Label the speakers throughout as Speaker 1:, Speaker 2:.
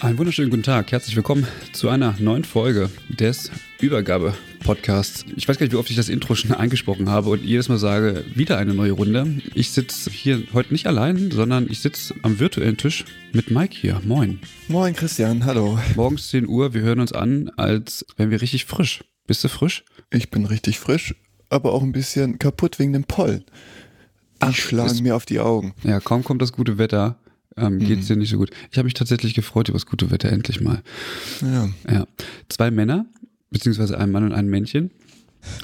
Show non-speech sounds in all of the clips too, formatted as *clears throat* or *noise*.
Speaker 1: Einen wunderschönen guten Tag. Herzlich willkommen zu einer neuen Folge des Übergabe-Podcasts. Ich weiß gar nicht, wie oft ich das Intro schon eingesprochen habe und jedes Mal sage, wieder eine neue Runde. Ich sitze hier heute nicht allein, sondern ich sitze am virtuellen Tisch mit Mike hier. Moin.
Speaker 2: Moin, Christian. Hallo.
Speaker 1: Morgens 10 Uhr. Wir hören uns an, als wären wir richtig frisch. Bist du frisch?
Speaker 2: Ich bin richtig frisch, aber auch ein bisschen kaputt wegen dem Pollen. Die
Speaker 1: Ach,
Speaker 2: schlagen mir auf die Augen.
Speaker 1: Ja, kaum kommt das gute Wetter. Ähm, geht's dir nicht so gut. Ich habe mich tatsächlich gefreut über das gute Wetter, endlich mal.
Speaker 2: Ja.
Speaker 1: Ja. Zwei Männer, beziehungsweise ein Mann und ein Männchen.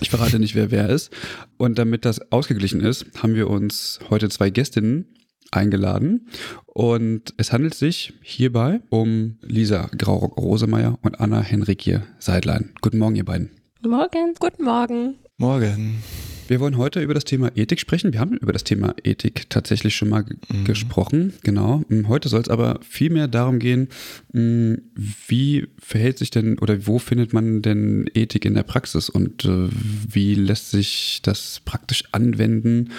Speaker 1: Ich verrate nicht, wer wer ist. Und damit das ausgeglichen ist, haben wir uns heute zwei Gästinnen eingeladen. Und es handelt sich hierbei um Lisa Grau-Rosemeyer und Anna Henrikie Seidlein. Guten Morgen, ihr beiden.
Speaker 3: Morgen. Guten Morgen.
Speaker 2: Morgen.
Speaker 1: Wir wollen heute über das Thema Ethik sprechen. Wir haben über das Thema Ethik tatsächlich schon mal g- gesprochen, genau. Mm, Heute soll es aber vielmehr darum gehen, mm, wie verhält sich denn oder wo findet man denn Ethik in der Praxis und äh, wie lässt sich das praktisch anwenden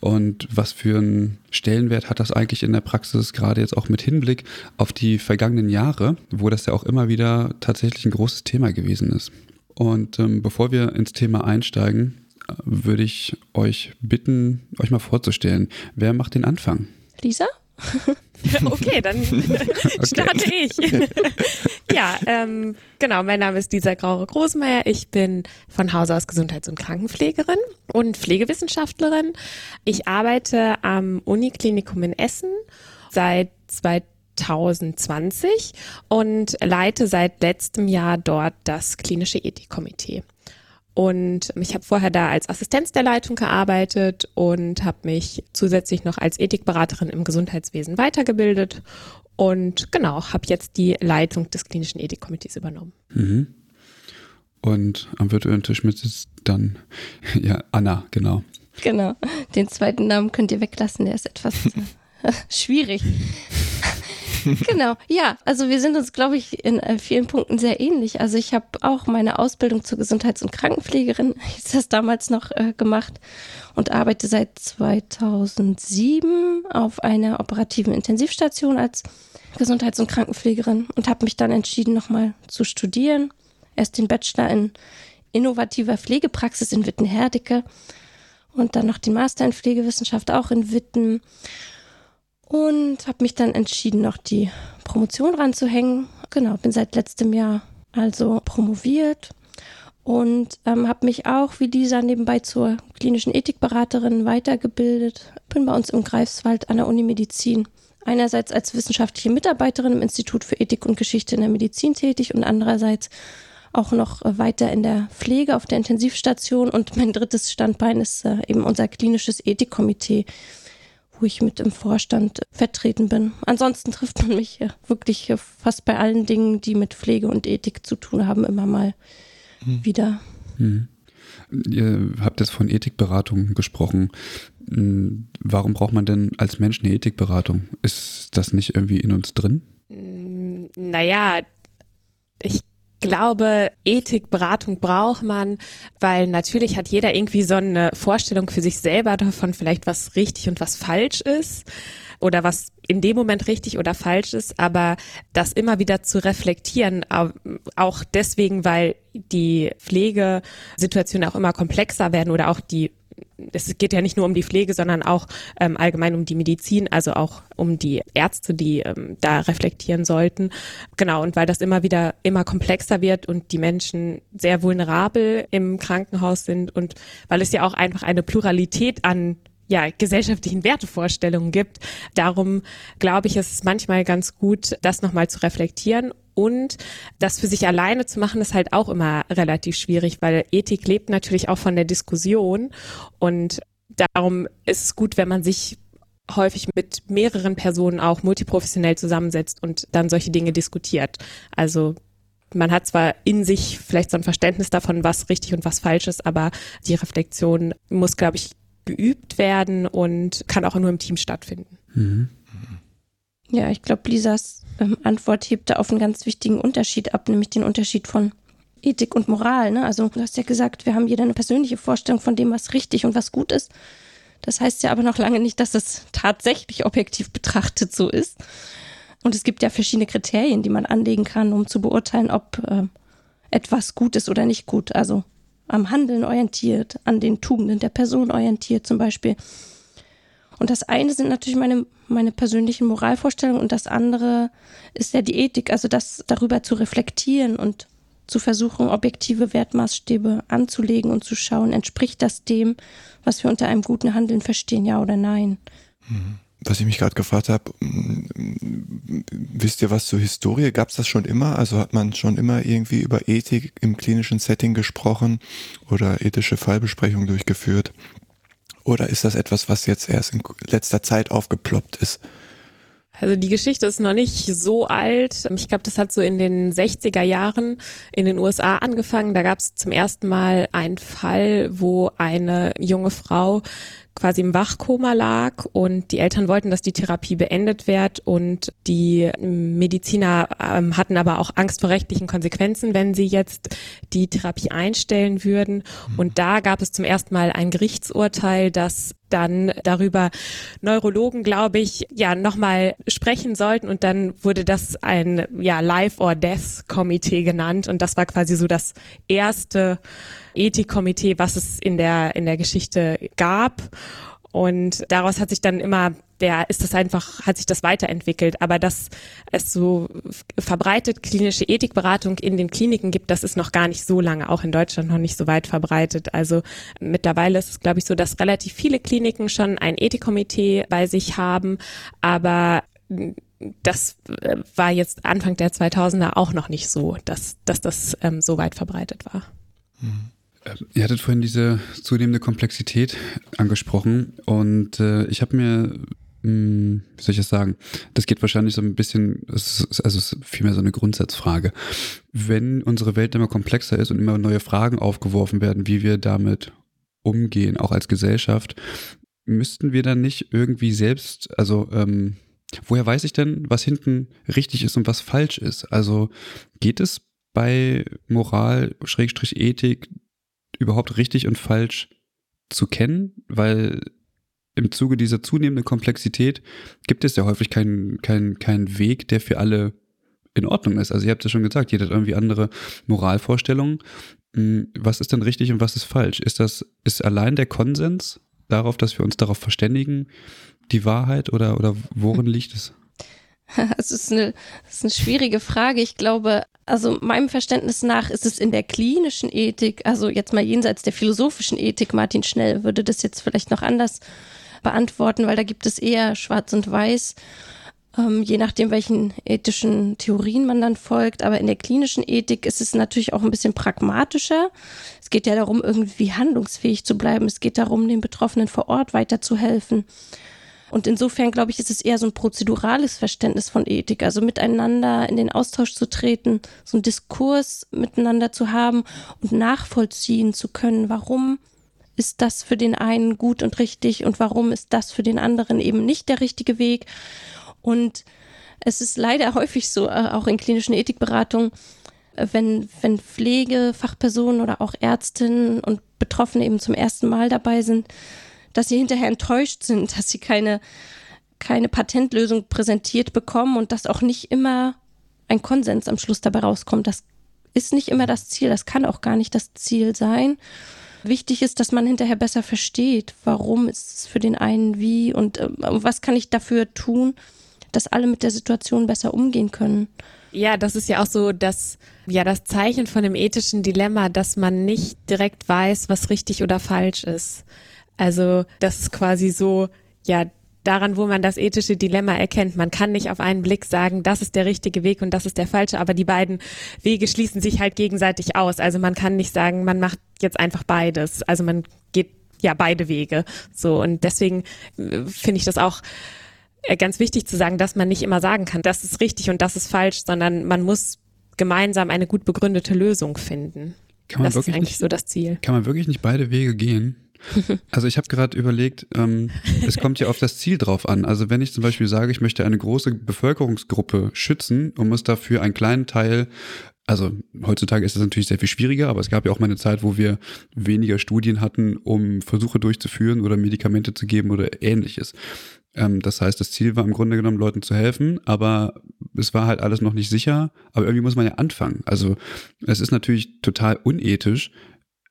Speaker 1: und was für einen Stellenwert hat das eigentlich in der Praxis, gerade jetzt auch mit Hinblick auf die vergangenen Jahre, wo das ja auch immer wieder tatsächlich ein großes Thema gewesen ist. Und ähm, bevor wir ins Thema einsteigen, würde ich euch bitten, euch mal vorzustellen. Wer macht den Anfang?
Speaker 3: Lisa? *laughs* okay, dann *laughs* *laughs* starte ich. ja, ähm, genau, mein Name ist Lisa Graure-Großmeier. Ich bin von Hause aus Gesundheits- und Krankenpflegerin und Pflegewissenschaftlerin. Ich arbeite am Uniklinikum in Essen seit 2020 und leite seit letztem Jahr dort das klinische Ethikkomitee. Und ich habe vorher da als Assistenz der Leitung gearbeitet und habe mich zusätzlich noch als Ethikberaterin im Gesundheitswesen weitergebildet und genau, habe jetzt die Leitung des klinischen Ethikkomitees übernommen.
Speaker 1: Mhm. Und am virtuellen Tisch mit sitzt dann, *laughs* ja, Anna, genau.
Speaker 4: Genau. Den zweiten Namen könnt ihr weglassen, der ist etwas *laughs* schwierig. Genau. Ja, also wir sind uns, glaube ich, in äh, vielen Punkten sehr ähnlich. Also ich habe auch meine Ausbildung zur Gesundheits- und Krankenpflegerin, *laughs* hieß das damals noch, äh, gemacht und arbeite seit 2007 auf einer operativen Intensivstation als Gesundheits- und Krankenpflegerin und habe mich dann entschieden, nochmal zu studieren. Erst den Bachelor in innovativer Pflegepraxis in Wittenherdecke und dann noch den Master in Pflegewissenschaft auch in Witten und habe mich dann entschieden, noch die Promotion ranzuhängen. Genau, bin seit letztem Jahr also promoviert und ähm, habe mich auch wie dieser nebenbei zur klinischen Ethikberaterin weitergebildet. Bin bei uns im Greifswald an der Uni Medizin einerseits als wissenschaftliche Mitarbeiterin im Institut für Ethik und Geschichte in der Medizin tätig und andererseits auch noch äh, weiter in der Pflege auf der Intensivstation. Und mein drittes Standbein ist äh, eben unser klinisches Ethikkomitee, wo ich mit im Vorstand vertreten bin. Ansonsten trifft man mich wirklich fast bei allen Dingen, die mit Pflege und Ethik zu tun haben, immer mal wieder.
Speaker 1: Mhm. Ihr habt jetzt von Ethikberatung gesprochen. Mhm. Warum braucht man denn als Mensch eine Ethikberatung? Ist das nicht irgendwie in uns drin?
Speaker 3: Mm, Naja, ich glaube, Ethikberatung braucht man, weil natürlich hat jeder irgendwie so eine Vorstellung für sich selber davon, vielleicht was richtig und was falsch ist oder was in dem Moment richtig oder falsch ist, aber das immer wieder zu reflektieren, au- auch deswegen, weil die Pflegesituationen auch immer komplexer werden oder auch die es geht ja nicht nur um die Pflege, sondern auch ähm, allgemein um die Medizin, also auch um die Ärzte, die ähm, da reflektieren sollten. Genau, und weil das immer wieder immer komplexer wird und die Menschen sehr vulnerabel im Krankenhaus sind und weil es ja auch einfach eine Pluralität an ja, gesellschaftlichen Wertevorstellungen gibt. Darum glaube ich, ist es manchmal ganz gut, das nochmal zu reflektieren und das für sich alleine zu machen, ist halt auch immer relativ schwierig, weil Ethik lebt natürlich auch von der Diskussion. Und darum ist es gut, wenn man sich häufig mit mehreren Personen auch multiprofessionell zusammensetzt und dann solche Dinge diskutiert. Also man hat zwar in sich vielleicht so ein Verständnis davon, was richtig und was falsch ist, aber die Reflexion muss, glaube ich, geübt werden und kann auch nur im Team stattfinden. Mhm.
Speaker 4: Ja, ich glaube, Lisas ähm, Antwort hebt da auf einen ganz wichtigen Unterschied ab, nämlich den Unterschied von Ethik und Moral. Ne? Also du hast ja gesagt, wir haben jeder eine persönliche Vorstellung von dem, was richtig und was gut ist. Das heißt ja aber noch lange nicht, dass es tatsächlich objektiv betrachtet so ist. Und es gibt ja verschiedene Kriterien, die man anlegen kann, um zu beurteilen, ob äh, etwas gut ist oder nicht gut. Also am Handeln orientiert, an den Tugenden der Person orientiert zum Beispiel. Und das eine sind natürlich meine, meine persönlichen Moralvorstellungen und das andere ist ja die Ethik, also das darüber zu reflektieren und zu versuchen, objektive Wertmaßstäbe anzulegen und zu schauen, entspricht das dem, was wir unter einem guten Handeln verstehen, ja oder nein.
Speaker 2: Mhm was ich mich gerade gefragt habe, wisst ihr was zur Historie? Gab es das schon immer? Also hat man schon immer irgendwie über Ethik im klinischen Setting gesprochen oder ethische Fallbesprechungen durchgeführt? Oder ist das etwas, was jetzt erst in letzter Zeit aufgeploppt ist?
Speaker 3: Also die Geschichte ist noch nicht so alt. Ich glaube, das hat so in den 60er Jahren in den USA angefangen. Da gab es zum ersten Mal einen Fall, wo eine junge Frau quasi im Wachkoma lag und die Eltern wollten, dass die Therapie beendet wird und die Mediziner ähm, hatten aber auch Angst vor rechtlichen Konsequenzen, wenn sie jetzt die Therapie einstellen würden. Und da gab es zum ersten Mal ein Gerichtsurteil, das dann darüber Neurologen, glaube ich, ja nochmal sprechen sollten. Und dann wurde das ein ja Life or Death Komitee genannt. Und das war quasi so das erste Ethikkomitee, was es in der in der Geschichte gab. Und daraus hat sich dann immer der ist das einfach, hat sich das weiterentwickelt. Aber dass es so verbreitet klinische Ethikberatung in den Kliniken gibt, das ist noch gar nicht so lange, auch in Deutschland noch nicht so weit verbreitet. Also mittlerweile ist es, glaube ich, so, dass relativ viele Kliniken schon ein Ethikkomitee bei sich haben, aber das äh, war jetzt Anfang der 2000er auch noch nicht so, dass, dass das ähm, so weit verbreitet war.
Speaker 1: Mhm. Ihr hattet vorhin diese zunehmende Komplexität angesprochen und äh, ich habe mir hm, wie soll ich das sagen? Das geht wahrscheinlich so ein bisschen, also es ist vielmehr so eine Grundsatzfrage. Wenn unsere Welt immer komplexer ist und immer neue Fragen aufgeworfen werden, wie wir damit umgehen, auch als Gesellschaft, müssten wir dann nicht irgendwie selbst, also ähm, woher weiß ich denn, was hinten richtig ist und was falsch ist? Also geht es bei Moral, Schrägstrich Ethik überhaupt richtig und falsch zu kennen? Weil im Zuge dieser zunehmenden Komplexität gibt es ja häufig keinen keinen keinen Weg, der für alle in Ordnung ist. Also ihr habt ja schon gesagt, jeder hat irgendwie andere Moralvorstellungen. Hm, was ist denn richtig und was ist falsch? Ist das, ist allein der Konsens darauf, dass wir uns darauf verständigen, die Wahrheit oder, oder worin liegt es? *laughs*
Speaker 4: Es ist eine, das ist eine schwierige Frage. Ich glaube, also meinem Verständnis nach ist es in der klinischen Ethik, also jetzt mal jenseits der philosophischen Ethik, Martin Schnell würde das jetzt vielleicht noch anders beantworten, weil da gibt es eher Schwarz und Weiß, ähm, je nachdem, welchen ethischen Theorien man dann folgt. Aber in der klinischen Ethik ist es natürlich auch ein bisschen pragmatischer. Es geht ja darum, irgendwie handlungsfähig zu bleiben. Es geht darum, den Betroffenen vor Ort weiterzuhelfen. Und insofern, glaube ich, ist es eher so ein prozedurales Verständnis von Ethik, also miteinander in den Austausch zu treten, so einen Diskurs miteinander zu haben und nachvollziehen zu können, warum ist das für den einen gut und richtig und warum ist das für den anderen eben nicht der richtige Weg. Und es ist leider häufig so, äh, auch in klinischen Ethikberatungen, äh, wenn, wenn Pflegefachpersonen oder auch Ärztinnen und Betroffene eben zum ersten Mal dabei sind, dass sie hinterher enttäuscht sind, *laughs* dass sie keine, keine Patentlösung präsentiert bekommen und dass auch nicht immer ein Konsens am Schluss dabei rauskommt. Das ist nicht immer das Ziel, das kann auch gar nicht das Ziel sein. Wichtig ist, dass man hinterher besser versteht, warum ist es für den einen wie und äh, was kann ich dafür tun, dass alle mit der Situation besser umgehen können.
Speaker 3: Ja, das ist ja auch so das, ja, das Zeichen von dem ethischen Dilemma, dass man nicht direkt weiß, was richtig oder falsch ist. Also, das ist quasi so, ja, daran, wo man das ethische Dilemma erkennt. Man kann nicht auf einen Blick sagen, das ist der richtige Weg und das ist der falsche, aber die beiden Wege schließen sich halt gegenseitig aus. Also man kann nicht sagen, man macht jetzt einfach beides. Also man geht ja beide Wege. So und deswegen äh, finde ich das auch äh, ganz wichtig zu sagen, dass man nicht immer sagen kann, das ist richtig und das ist falsch, sondern man muss gemeinsam eine gut begründete Lösung finden.
Speaker 1: Kann man
Speaker 3: das
Speaker 1: wirklich
Speaker 3: ist eigentlich
Speaker 1: nicht,
Speaker 3: so das Ziel.
Speaker 1: Kann man wirklich nicht beide Wege gehen? *laughs* Also ich habe gerade überlegt, ähm, es kommt ja auf das Ziel drauf an. Also wenn ich zum Beispiel sage, ich möchte eine große Bevölkerungsgruppe schützen und muss dafür einen kleinen Teil also heutzutage ist das natürlich sehr viel schwieriger, aber es gab ja auch mal eine Zeit, wo wir weniger Studien hatten, um Versuche durchzuführen oder Medikamente zu geben oder ähnliches. Ähm, das heißt, das Ziel war im Grunde genommen, Leuten zu helfen, aber es war halt alles noch nicht sicher. Aber irgendwie muss man ja anfangen. Also es ist natürlich total unethisch,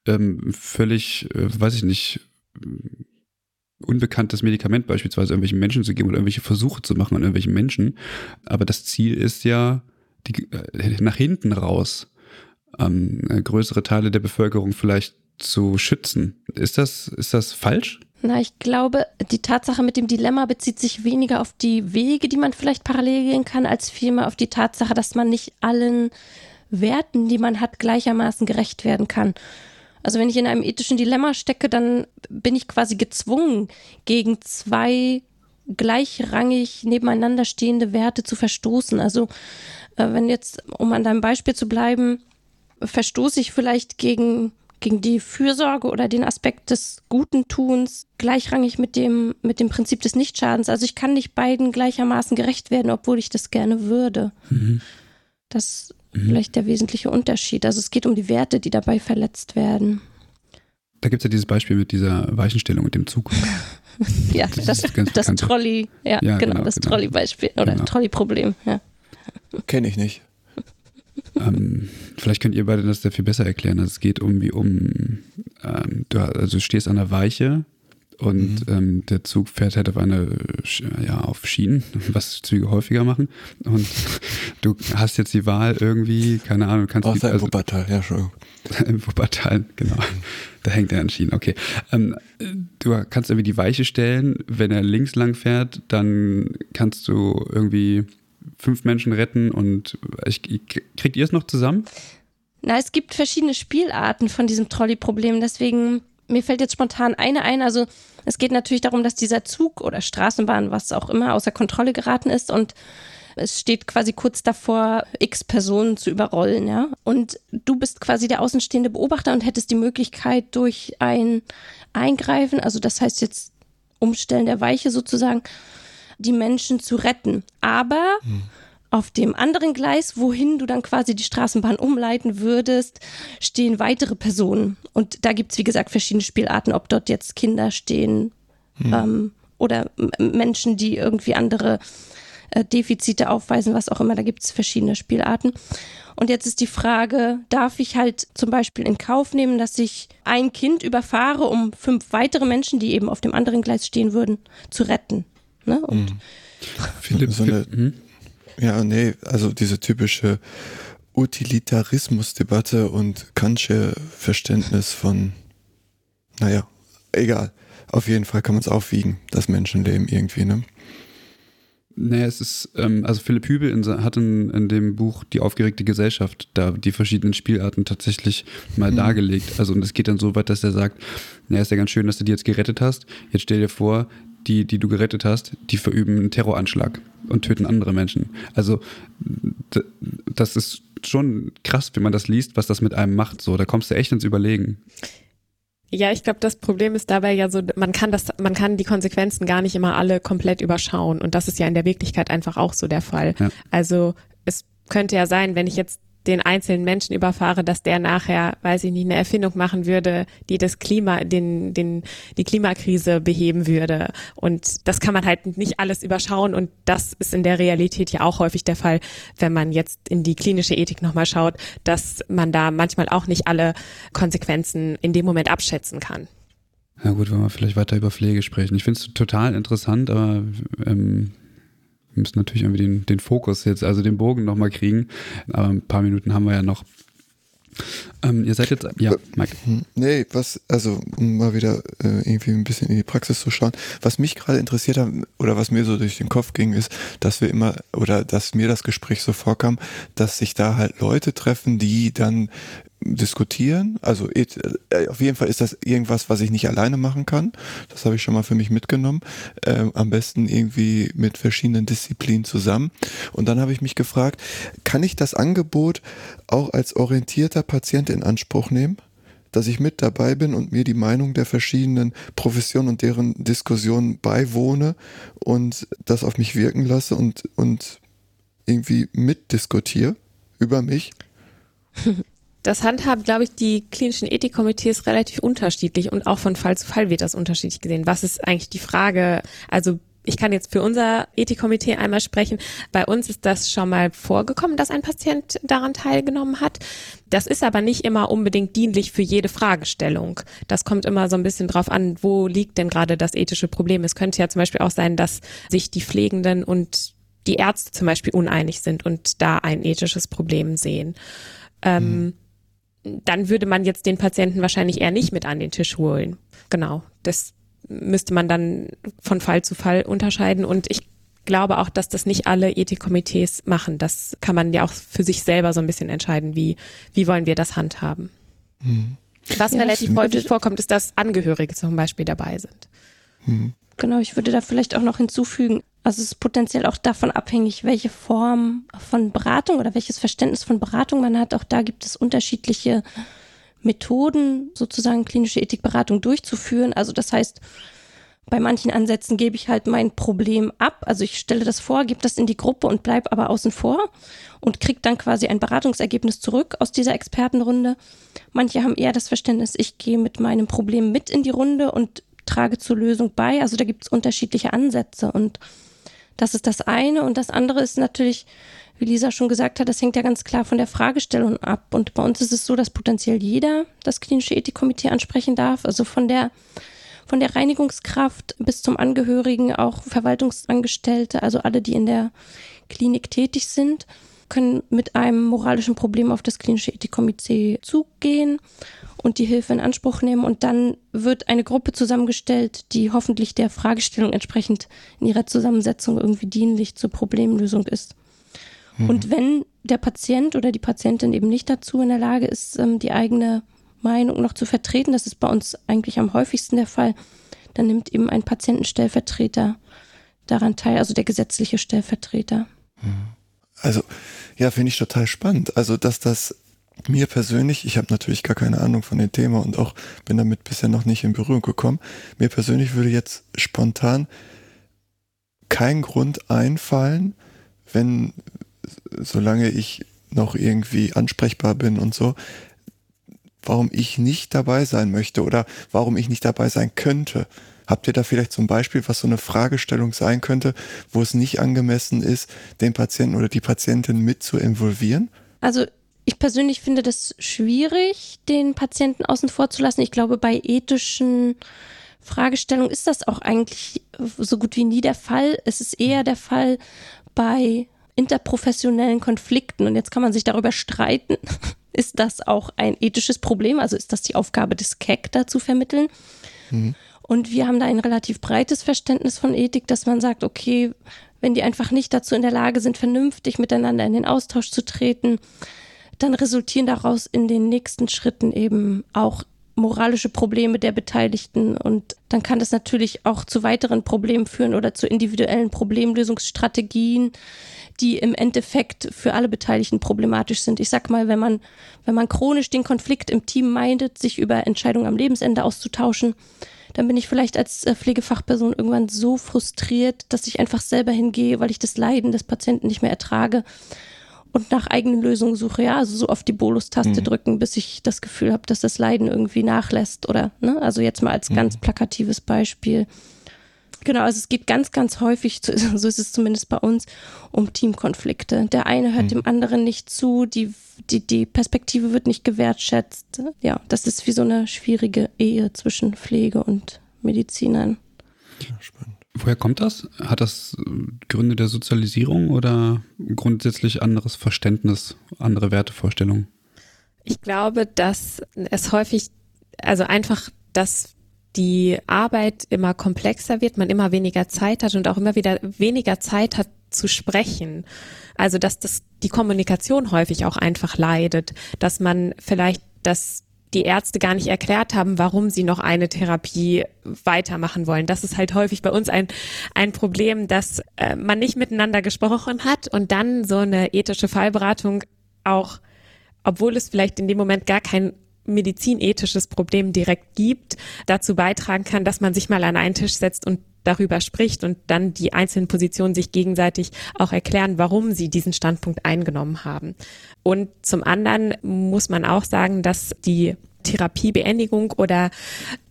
Speaker 1: ähm, völlig, äh, weiß ich nicht, unbekanntes Medikament beispielsweise irgendwelchen Menschen zu geben oder irgendwelche Versuche zu machen an irgendwelchen Menschen. Aber das Ziel ist ja, die, äh, nach hinten raus ähm, größere Teile der Bevölkerung vielleicht zu schützen. Ist das, ist das falsch?
Speaker 4: Na, ich glaube, die Tatsache mit dem Dilemma bezieht sich weniger auf die Wege, die man vielleicht parallel gehen kann, als vielmehr auf die Tatsache, dass man nicht allen Werten, die man hat, gleichermaßen gerecht werden kann. Also wenn ich in einem ethischen Dilemma stecke, dann bin ich quasi gezwungen, gegen zwei gleichrangig nebeneinander stehende Werte zu verstoßen. Also äh, wenn jetzt, um an deinem Beispiel zu bleiben, verstoße ich vielleicht gegen, gegen die Fürsorge oder den Aspekt des guten Tuns gleichrangig mit dem, mit dem Prinzip des Nichtschadens. Also ich kann nicht beiden gleichermaßen gerecht werden, obwohl ich das gerne würde. Mhm. Das Mhm. Vielleicht der wesentliche Unterschied. Also es geht um die Werte, die dabei verletzt werden.
Speaker 1: Da gibt es ja dieses Beispiel mit dieser Weichenstellung und dem Zug. *laughs*
Speaker 4: ja, das, das, das Trolley, ja, ja genau, genau, das genau. Trolley-Beispiel oder genau. Trolley-Problem, ja.
Speaker 2: Kenne ich nicht.
Speaker 1: Ähm, vielleicht könnt ihr beide das sehr viel besser erklären. Also es geht irgendwie um, ähm, du also stehst an der Weiche und mhm. ähm, der Zug fährt halt auf eine, ja, auf Schienen, *laughs* was Züge häufiger machen. Und *laughs* du hast jetzt die Wahl irgendwie, keine Ahnung, kannst
Speaker 2: du.
Speaker 1: Also,
Speaker 2: im Wuppertal, ja, schon. *laughs*
Speaker 1: Im Wuppertal, genau. Da hängt er an Schienen, okay. Ähm, du kannst irgendwie die Weiche stellen, wenn er links lang fährt, dann kannst du irgendwie fünf Menschen retten und ich, kriegt ihr es noch zusammen?
Speaker 4: Na, es gibt verschiedene Spielarten von diesem Trolley-Problem, deswegen mir fällt jetzt spontan eine ein. Also es geht natürlich darum, dass dieser Zug oder Straßenbahn, was auch immer, außer Kontrolle geraten ist und es steht quasi kurz davor, x Personen zu überrollen, ja. Und du bist quasi der außenstehende Beobachter und hättest die Möglichkeit durch ein Eingreifen, also das heißt jetzt Umstellen der Weiche sozusagen, die Menschen zu retten. Aber hm auf dem anderen Gleis, wohin du dann quasi die Straßenbahn umleiten würdest, stehen weitere Personen. Und da gibt es, wie gesagt, verschiedene Spielarten, ob dort jetzt Kinder stehen hm. ähm, oder Menschen, die irgendwie andere äh, Defizite aufweisen, was auch immer. Da gibt es verschiedene Spielarten. Und jetzt ist die Frage, darf ich halt zum Beispiel in Kauf nehmen, dass ich ein Kind überfahre, um fünf weitere Menschen, die eben auf dem anderen Gleis stehen würden, zu retten? Ne? Und hm.
Speaker 2: Philipp, so eine, hm? Ja, nee, also diese typische Utilitarismusdebatte und Kantsche Verständnis von, naja, egal. Auf jeden Fall kann man es aufwiegen, das Menschenleben irgendwie, ne?
Speaker 1: Naja, es ist, ähm, also Philipp Hübel in, hat in, in, dem Buch Die aufgeregte Gesellschaft da die verschiedenen Spielarten tatsächlich mal mhm. dargelegt. Also und es geht dann so weit, dass er sagt, naja, ist ja ganz schön, dass du die jetzt gerettet hast. Jetzt stell dir vor, die, die du gerettet hast, die verüben einen Terroranschlag und töten andere Menschen. Also das ist schon krass, wenn man das liest, was das mit einem macht. So, da kommst du echt ins Überlegen.
Speaker 3: Ja, ich glaube, das Problem ist dabei ja so, man kann das, man kann die Konsequenzen gar nicht immer alle komplett überschauen. Und das ist ja in der Wirklichkeit einfach auch so der Fall. Ja. Also es könnte ja sein, wenn ich jetzt den einzelnen Menschen überfahre, dass der nachher, weiß ich nicht, eine Erfindung machen würde, die das Klima, den, den, die Klimakrise beheben würde. Und das kann man halt nicht alles überschauen. Und das ist in der Realität ja auch häufig der Fall, wenn man jetzt in die klinische Ethik nochmal schaut, dass man da manchmal auch nicht alle Konsequenzen in dem Moment abschätzen kann.
Speaker 1: Ja gut, wenn wir vielleicht weiter über Pflege sprechen. Ich finde es total interessant, aber ähm, wir müssen natürlich irgendwie den, den Fokus jetzt, also den Bogen nochmal kriegen. Aber ein paar Minuten haben wir ja noch. Ähm, ihr seid jetzt, ja, äh, Mike.
Speaker 2: Hm, nee, was, also um mal wieder äh, irgendwie ein bisschen in die Praxis zu schauen. Was mich gerade interessiert hat oder was mir so durch den Kopf ging, ist, dass wir immer oder dass mir das Gespräch so vorkam, dass sich da halt Leute treffen, die dann diskutieren. Also äh, auf jeden Fall ist das irgendwas, was ich nicht alleine machen kann. Das habe ich schon mal für mich mitgenommen. Ähm, am besten irgendwie mit verschiedenen Disziplinen zusammen. Und dann habe ich mich gefragt, kann ich das Angebot auch als orientierter Patient in Anspruch nehmen? dass ich mit dabei bin und mir die Meinung der verschiedenen Professionen und deren Diskussionen beiwohne und das auf mich wirken lasse und, und irgendwie mitdiskutiere über mich. *laughs*
Speaker 3: Das handhaben, glaube ich, die klinischen Ethikkomitees relativ unterschiedlich und auch von Fall zu Fall wird das unterschiedlich gesehen. Was ist eigentlich die Frage? Also ich kann jetzt für unser Ethikkomitee einmal sprechen. Bei uns ist das schon mal vorgekommen, dass ein Patient daran teilgenommen hat. Das ist aber nicht immer unbedingt dienlich für jede Fragestellung. Das kommt immer so ein bisschen drauf an, wo liegt denn gerade das ethische Problem. Es könnte ja zum Beispiel auch sein, dass sich die Pflegenden und die Ärzte zum Beispiel uneinig sind und da ein ethisches Problem sehen. Ähm, mhm dann würde man jetzt den Patienten wahrscheinlich eher nicht mit an den Tisch holen. Genau. Das müsste man dann von Fall zu Fall unterscheiden. Und ich glaube auch, dass das nicht alle Ethikkomitees machen. Das kann man ja auch für sich selber so ein bisschen entscheiden, wie, wie wollen wir das handhaben. Mhm. Was ja, relativ häufig vorkommt, ist, dass Angehörige zum Beispiel dabei sind.
Speaker 4: Mhm. Genau, ich würde da vielleicht auch noch hinzufügen, also es ist potenziell auch davon abhängig, welche Form von Beratung oder welches Verständnis von Beratung man hat. Auch da gibt es unterschiedliche Methoden, sozusagen klinische Ethikberatung durchzuführen. Also das heißt, bei manchen Ansätzen gebe ich halt mein Problem ab. Also ich stelle das vor, gebe das in die Gruppe und bleibe aber außen vor und kriege dann quasi ein Beratungsergebnis zurück aus dieser Expertenrunde. Manche haben eher das Verständnis, ich gehe mit meinem Problem mit in die Runde und trage zur Lösung bei. Also da gibt es unterschiedliche Ansätze und das ist das eine. Und das andere ist natürlich, wie Lisa schon gesagt hat, das hängt ja ganz klar von der Fragestellung ab. Und bei uns ist es so, dass potenziell jeder das klinische Ethikkomitee ansprechen darf. Also von der von der Reinigungskraft bis zum Angehörigen, auch Verwaltungsangestellte, also alle, die in der Klinik tätig sind, können mit einem moralischen Problem auf das klinische Ethikkomitee zugehen und die Hilfe in Anspruch nehmen. Und dann wird eine Gruppe zusammengestellt, die hoffentlich der Fragestellung entsprechend in ihrer Zusammensetzung irgendwie dienlich zur Problemlösung ist. Mhm. Und wenn der Patient oder die Patientin eben nicht dazu in der Lage ist, ähm, die eigene Meinung noch zu vertreten, das ist bei uns eigentlich am häufigsten der Fall, dann nimmt eben ein Patientenstellvertreter daran teil, also der gesetzliche Stellvertreter.
Speaker 2: Mhm. Also, ja, finde ich total spannend. Also, dass das mir persönlich, ich habe natürlich gar keine Ahnung von dem Thema und auch bin damit bisher noch nicht in Berührung gekommen. Mir persönlich würde jetzt spontan kein Grund einfallen, wenn, solange ich noch irgendwie ansprechbar bin und so, warum ich nicht dabei sein möchte oder warum ich nicht dabei sein könnte. Habt ihr da vielleicht zum Beispiel, was so eine Fragestellung sein könnte, wo es nicht angemessen ist, den Patienten oder die Patientin mit zu involvieren?
Speaker 4: Also ich persönlich finde das schwierig, den Patienten außen vor zu lassen. Ich glaube, bei ethischen Fragestellungen ist das auch eigentlich so gut wie nie der Fall. Es ist eher der Fall bei interprofessionellen Konflikten. Und jetzt kann man sich darüber streiten, *laughs* ist das auch ein ethisches Problem? Also ist das die Aufgabe des CAC, da zu vermitteln? Mhm. Und wir haben da ein relativ breites Verständnis von Ethik, dass man sagt, okay, wenn die einfach nicht dazu in der Lage sind, vernünftig miteinander in den Austausch zu treten, dann resultieren daraus in den nächsten Schritten eben auch moralische Probleme der Beteiligten und dann kann das natürlich auch zu weiteren Problemen führen oder zu individuellen Problemlösungsstrategien, die im Endeffekt für alle Beteiligten problematisch sind. Ich sag mal, wenn man, wenn man chronisch den Konflikt im Team meidet, sich über Entscheidungen am Lebensende auszutauschen, dann bin ich vielleicht als äh, Pflegefachperson irgendwann so frustriert, dass ich einfach selber hingehe, weil ich das Leiden des Patienten nicht mehr ertrage und nach eigenen Lösungen suche, ja, also so oft die Bolus-Taste mhm. drücken, bis ich das Gefühl habe, dass das Leiden irgendwie nachlässt oder, ne, also jetzt mal als mhm. ganz plakatives Beispiel. Genau, also es geht ganz, ganz häufig, *laughs* so ist es zumindest bei uns, um Teamkonflikte. Der eine hört mhm. dem anderen nicht zu, die, die, die Perspektive wird nicht gewertschätzt. Ja, das ist wie so eine schwierige Ehe zwischen Pflege und Medizinern.
Speaker 1: Ja, spannend. Woher kommt das? Hat das Gründe der Sozialisierung oder grundsätzlich anderes Verständnis, andere Wertevorstellungen?
Speaker 3: Ich glaube, dass es häufig, also einfach, dass die Arbeit immer komplexer wird, man immer weniger Zeit hat und auch immer wieder weniger Zeit hat zu sprechen. Also dass das die Kommunikation häufig auch einfach leidet, dass man vielleicht das die Ärzte gar nicht erklärt haben, warum sie noch eine Therapie weitermachen wollen. Das ist halt häufig bei uns ein, ein Problem, dass äh, man nicht miteinander gesprochen hat und dann so eine ethische Fallberatung auch, obwohl es vielleicht in dem Moment gar kein medizinethisches Problem direkt gibt, dazu beitragen kann, dass man sich mal an einen Tisch setzt und darüber spricht und dann die einzelnen Positionen sich gegenseitig auch erklären, warum sie diesen Standpunkt eingenommen haben. Und zum anderen muss man auch sagen, dass die Therapiebeendigung oder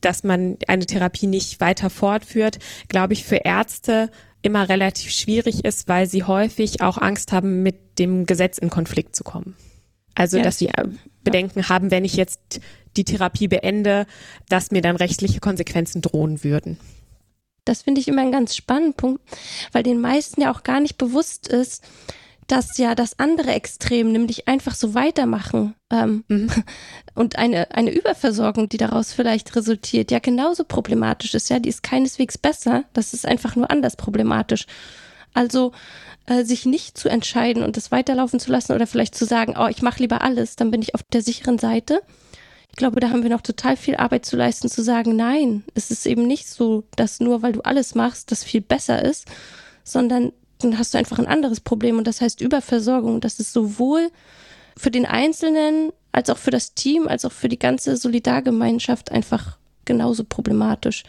Speaker 3: dass man eine Therapie nicht weiter fortführt, glaube ich, für Ärzte immer relativ schwierig ist, weil sie häufig auch Angst haben, mit dem Gesetz in Konflikt zu kommen. Also, ja, dass sie Bedenken haben, wenn ich jetzt die Therapie beende, dass mir dann rechtliche Konsequenzen drohen würden.
Speaker 4: Das finde ich immer einen ganz spannenden Punkt, weil den meisten ja auch gar nicht bewusst ist, dass ja das andere Extrem, nämlich einfach so weitermachen ähm, mhm. *laughs* und eine, eine Überversorgung, die daraus vielleicht resultiert, ja genauso problematisch ist. Ja, die ist keineswegs besser, das ist einfach nur anders problematisch. Also äh, sich nicht zu entscheiden und das weiterlaufen zu lassen oder vielleicht zu sagen, oh, ich mache lieber alles, dann bin ich auf der sicheren Seite. Ich glaube, da haben wir noch total viel Arbeit zu leisten, zu sagen, nein, es ist eben nicht so, dass nur weil du alles machst, das viel besser ist, sondern dann hast du einfach ein anderes Problem und das heißt Überversorgung. Das ist sowohl für den Einzelnen als auch für das Team, als auch für die ganze Solidargemeinschaft einfach genauso problematisch.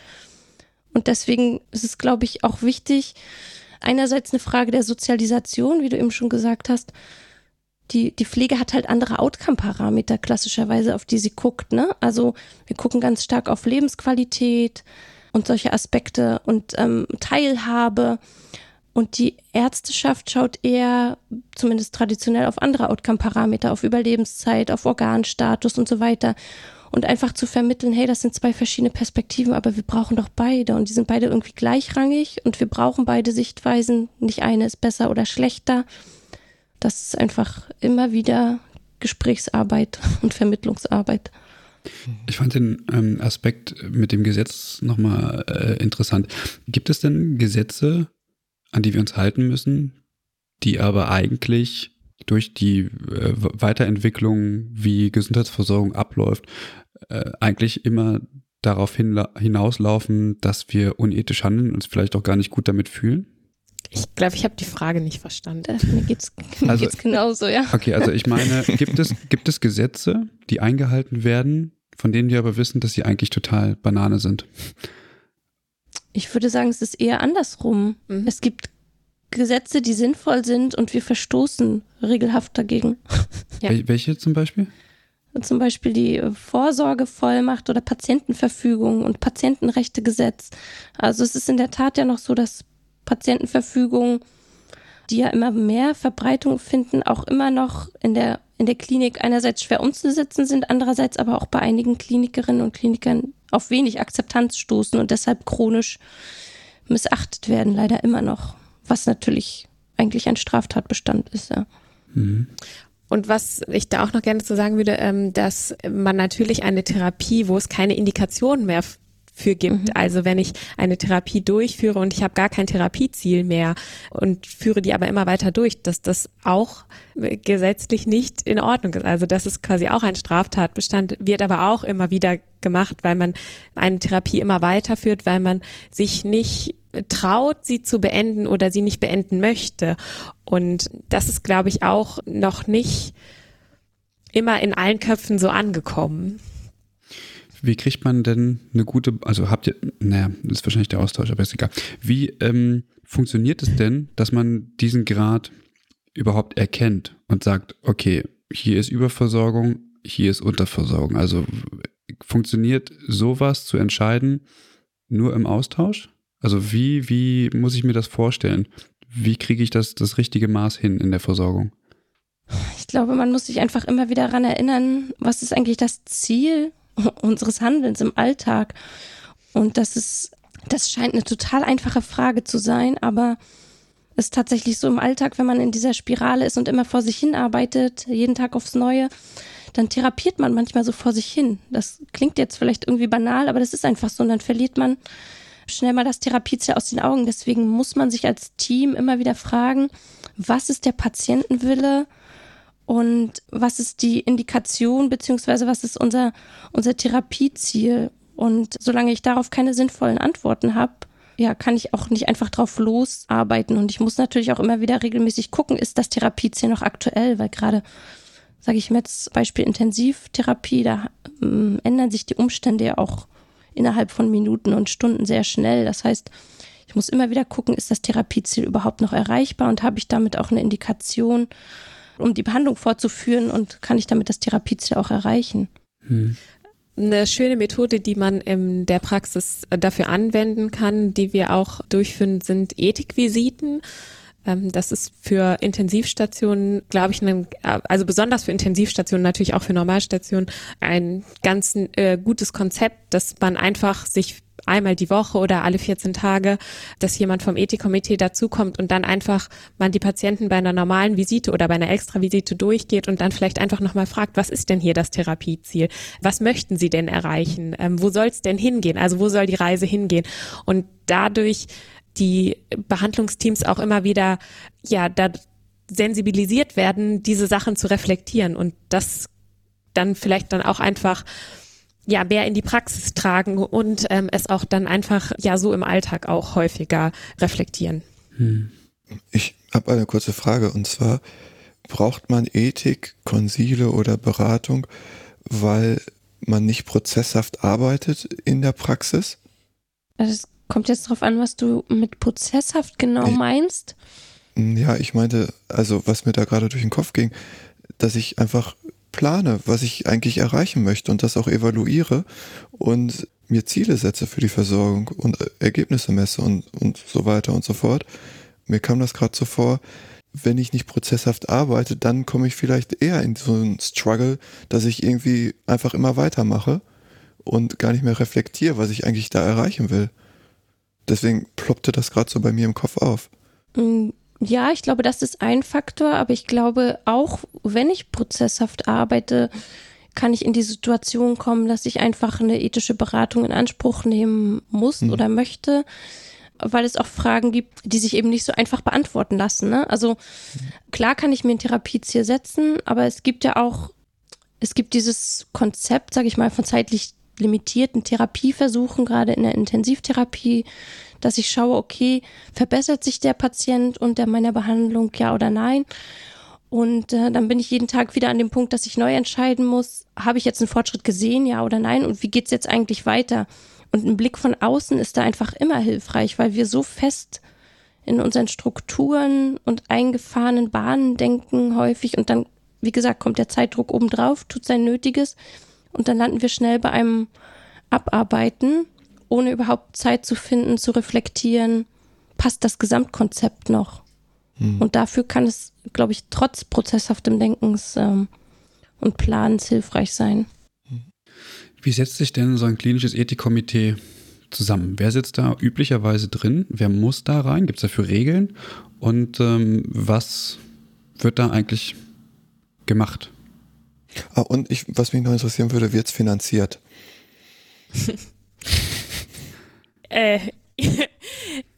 Speaker 4: Und deswegen ist es, glaube ich, auch wichtig, einerseits eine Frage der Sozialisation, wie du eben schon gesagt hast. Die, die Pflege hat halt andere Outcome-Parameter klassischerweise, auf die sie guckt. Ne? Also wir gucken ganz stark auf Lebensqualität und solche Aspekte und ähm, Teilhabe. Und die Ärzteschaft schaut eher, zumindest traditionell, auf andere Outcome-Parameter, auf Überlebenszeit, auf Organstatus und so weiter und einfach zu vermitteln, hey, das sind zwei verschiedene Perspektiven, aber wir brauchen doch beide und die sind beide irgendwie gleichrangig und wir brauchen beide Sichtweisen. Nicht eine ist besser oder schlechter. Das ist einfach immer wieder Gesprächsarbeit *laughs* und Vermittlungsarbeit.
Speaker 1: Ich fand den ähm, Aspekt mit dem Gesetz nochmal äh, interessant. Gibt es denn Gesetze, an die wir uns halten müssen, die aber eigentlich durch die äh, Weiterentwicklung, wie Gesundheitsversorgung abläuft, äh, eigentlich immer darauf hinauslaufen, dass wir unethisch handeln und uns vielleicht auch gar nicht gut damit fühlen?
Speaker 3: Ich glaube, ich habe die Frage nicht verstanden. *laughs*
Speaker 4: Mir geht's, mir also, geht's genauso, ja.
Speaker 1: Okay, also ich meine, *laughs* gibt es, gibt es Gesetze, die eingehalten werden, von denen wir aber wissen, dass sie eigentlich total Banane sind?
Speaker 4: Ich würde sagen, es ist eher andersrum. Mhm. Es gibt Gesetze, die sinnvoll sind und wir verstoßen regelhaft dagegen. *laughs*
Speaker 1: Ja. Welche zum Beispiel?
Speaker 4: zum Beispiel die Vorsorgevollmacht oder Patientenverfügung und Patientenrechtegesetz. Also es ist in der Tat ja noch so, dass Patientenverfügungen, die ja immer mehr Verbreitung finden, auch immer noch in der, in der Klinik einerseits schwer umzusetzen sind, andererseits aber auch bei einigen Klinikerinnen und Klinikern auf wenig Akzeptanz stoßen und deshalb chronisch missachtet werden, leider immer noch. Was natürlich eigentlich ein Straftatbestand ist, ja. Mhm.
Speaker 3: Und was ich da auch noch gerne zu sagen würde, ähm, dass man natürlich eine Therapie, wo es keine Indikation mehr für gibt. Mhm. Also wenn ich eine Therapie durchführe und ich habe gar kein Therapieziel mehr und führe die aber immer weiter durch, dass das auch gesetzlich nicht in Ordnung ist. Also das ist quasi auch ein Straftatbestand, wird aber auch immer wieder gemacht, weil man eine Therapie immer weiterführt, weil man sich nicht traut, sie zu beenden oder sie nicht beenden möchte. Und das ist, glaube ich, auch noch nicht immer in allen Köpfen so angekommen.
Speaker 1: Wie kriegt man denn eine gute, also habt ihr, naja, das ist wahrscheinlich der Austausch, aber ist egal. Wie ähm, funktioniert es denn, dass man diesen Grad überhaupt erkennt und sagt, okay, hier ist Überversorgung, hier ist Unterversorgung. Also funktioniert sowas zu entscheiden nur im Austausch? Also wie, wie muss ich mir das vorstellen? Wie kriege ich das, das richtige Maß hin in der Versorgung?
Speaker 4: Ich glaube, man muss sich einfach immer wieder daran erinnern, was ist eigentlich das Ziel *laughs* unseres Handelns im Alltag? Und das ist, das scheint eine total einfache Frage zu sein, aber es ist tatsächlich so im Alltag, wenn man in dieser Spirale ist und immer vor sich hin arbeitet, jeden Tag aufs Neue, dann therapiert man manchmal so vor sich hin. Das klingt jetzt vielleicht irgendwie banal, aber das ist einfach so. Und dann verliert man schnell mal das Therapieziel aus den Augen. Deswegen muss man sich als Team immer wieder fragen, was ist der Patientenwille und was ist die Indikation beziehungsweise was ist unser, unser Therapieziel. Und solange ich darauf keine sinnvollen Antworten habe, ja, kann ich auch nicht einfach drauf losarbeiten. Und ich muss natürlich auch immer wieder regelmäßig gucken, ist das Therapieziel noch aktuell, weil gerade, sage ich mir jetzt Beispiel Intensivtherapie, da ähm, ändern sich die Umstände ja auch innerhalb von Minuten und Stunden sehr schnell. Das heißt, ich muss immer wieder gucken, ist das Therapieziel überhaupt noch erreichbar und habe ich damit auch eine Indikation, um die Behandlung fortzuführen und kann ich damit das Therapieziel auch erreichen. Hm.
Speaker 3: Eine schöne Methode, die man in der Praxis dafür anwenden kann, die wir auch durchführen, sind Ethikvisiten. Ähm, das ist für Intensivstationen, glaube ich, ein, also besonders für Intensivstationen, natürlich auch für Normalstationen, ein ganz äh, gutes Konzept, dass man einfach sich einmal die Woche oder alle 14 Tage, dass jemand vom Ethikkomitee dazukommt und dann einfach man die Patienten bei einer normalen Visite oder bei einer Extravisite durchgeht und dann vielleicht einfach nochmal fragt, was ist denn hier das Therapieziel? Was möchten Sie denn erreichen? Ähm, wo soll es denn hingehen? Also wo soll die Reise hingehen? Und dadurch die Behandlungsteams auch immer wieder, ja, da sensibilisiert werden, diese Sachen zu reflektieren und das dann vielleicht dann auch einfach ja mehr in die Praxis tragen und ähm, es auch dann einfach ja so im Alltag auch häufiger reflektieren. Hm.
Speaker 2: Ich habe eine kurze Frage und zwar braucht man Ethik, Konsile oder Beratung, weil man nicht prozesshaft arbeitet in der Praxis?
Speaker 4: Also Kommt jetzt drauf an, was du mit prozesshaft genau ich, meinst?
Speaker 2: Ja, ich meinte, also was mir da gerade durch den Kopf ging, dass ich einfach plane, was ich eigentlich erreichen möchte und das auch evaluiere und mir Ziele setze für die Versorgung und Ergebnisse messe und, und so weiter und so fort. Mir kam das gerade so vor, wenn ich nicht prozesshaft arbeite, dann komme ich vielleicht eher in so einen Struggle, dass ich irgendwie einfach immer weitermache und gar nicht mehr reflektiere, was ich eigentlich da erreichen will. Deswegen ploppte das gerade so bei mir im Kopf auf.
Speaker 4: Mm, ja, ich glaube, das ist ein Faktor, aber ich glaube auch, wenn ich prozesshaft arbeite, kann ich in die Situation kommen, dass ich einfach eine ethische Beratung in Anspruch nehmen muss hm. oder möchte, weil es auch Fragen gibt, die sich eben nicht so einfach beantworten lassen. Ne? Also klar kann ich mir ein Therapieziel setzen, aber es gibt ja auch, es gibt dieses Konzept, sage ich mal, von zeitlich limitierten Therapieversuchen, gerade in der Intensivtherapie, dass ich schaue, okay, verbessert sich der Patient unter meiner Behandlung, ja oder nein? Und äh, dann bin ich jeden Tag wieder an dem Punkt, dass ich neu entscheiden muss, habe ich jetzt einen Fortschritt gesehen, ja oder nein? Und wie geht's jetzt eigentlich weiter? Und ein Blick von außen ist da einfach immer hilfreich, weil wir so fest in unseren Strukturen und eingefahrenen Bahnen denken häufig und dann, wie gesagt, kommt der Zeitdruck obendrauf, tut sein Nötiges und dann landen wir schnell bei einem Abarbeiten, ohne überhaupt Zeit zu finden, zu reflektieren, passt das Gesamtkonzept noch. Hm. Und dafür kann es, glaube ich, trotz prozesshaftem Denkens ähm, und Planens hilfreich sein.
Speaker 1: Wie setzt sich denn so ein klinisches Ethikkomitee zusammen? Wer sitzt da üblicherweise drin? Wer muss da rein? Gibt es dafür Regeln? Und ähm, was wird da eigentlich gemacht?
Speaker 2: Ah, und ich, was mich noch interessieren würde, wird es finanziert? *laughs*
Speaker 3: äh, *laughs*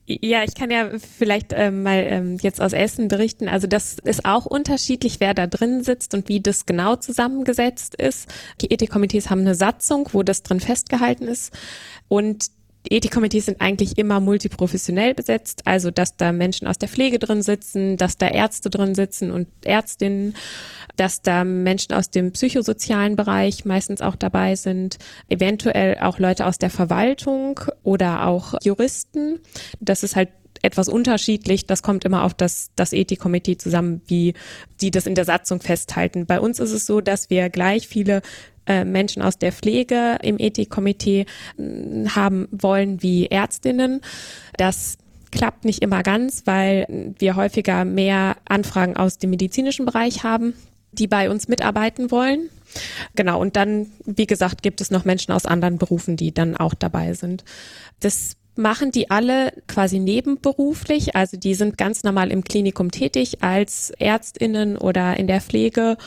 Speaker 3: ja, ich kann ja vielleicht ähm, mal ähm, jetzt aus Essen berichten. Also das ist auch unterschiedlich, wer da drin sitzt und wie das genau zusammengesetzt ist. Die Ethikkomitees haben eine Satzung, wo das drin festgehalten ist. Und Ethikkomitees sind eigentlich immer multiprofessionell besetzt, also dass da Menschen aus der Pflege drin sitzen, dass da Ärzte drin sitzen und Ärztinnen, dass da Menschen aus dem psychosozialen Bereich meistens auch dabei sind, eventuell auch Leute aus der Verwaltung oder auch Juristen. Das ist halt etwas unterschiedlich. Das kommt immer auf das, das Ethikkomitee zusammen, wie die das in der Satzung festhalten. Bei uns ist es so, dass wir gleich viele äh, Menschen aus der Pflege im Ethikkomitee äh, haben wollen wie Ärztinnen. Das klappt nicht immer ganz, weil wir häufiger mehr Anfragen aus dem medizinischen Bereich haben, die bei uns mitarbeiten wollen. Genau, und dann, wie gesagt, gibt es noch Menschen aus anderen Berufen, die dann auch dabei sind. Das machen die alle quasi nebenberuflich, also die sind ganz normal im Klinikum tätig als Ärztinnen oder in der Pflege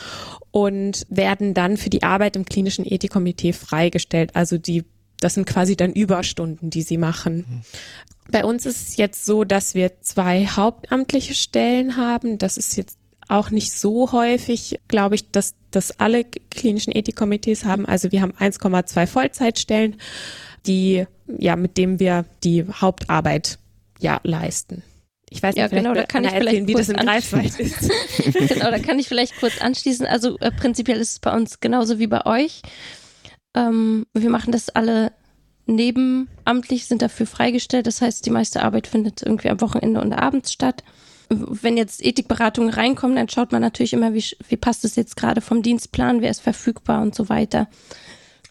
Speaker 3: und werden dann für die Arbeit im klinischen Ethikkomitee freigestellt. Also die das sind quasi dann Überstunden, die sie machen. Mhm. Bei uns ist es jetzt so, dass wir zwei hauptamtliche Stellen haben. Das ist jetzt auch nicht so häufig, glaube ich, dass das alle klinischen Ethikkomitees haben. Also wir haben 1,2 Vollzeitstellen, die ja mit dem wir die Hauptarbeit ja leisten. Ich weiß
Speaker 4: ja,
Speaker 3: nicht,
Speaker 4: genau, da kann ich erzählen,
Speaker 3: wie das in Greifswald *laughs* ist.
Speaker 4: genau, da kann ich vielleicht kurz anschließen. Also äh, prinzipiell ist es bei uns genauso wie bei euch. Ähm, wir machen das alle nebenamtlich, sind dafür freigestellt. Das heißt, die meiste Arbeit findet irgendwie am Wochenende und abends statt wenn jetzt Ethikberatungen reinkommen, dann schaut man natürlich immer, wie, wie passt es jetzt gerade vom Dienstplan, wer ist verfügbar und so weiter.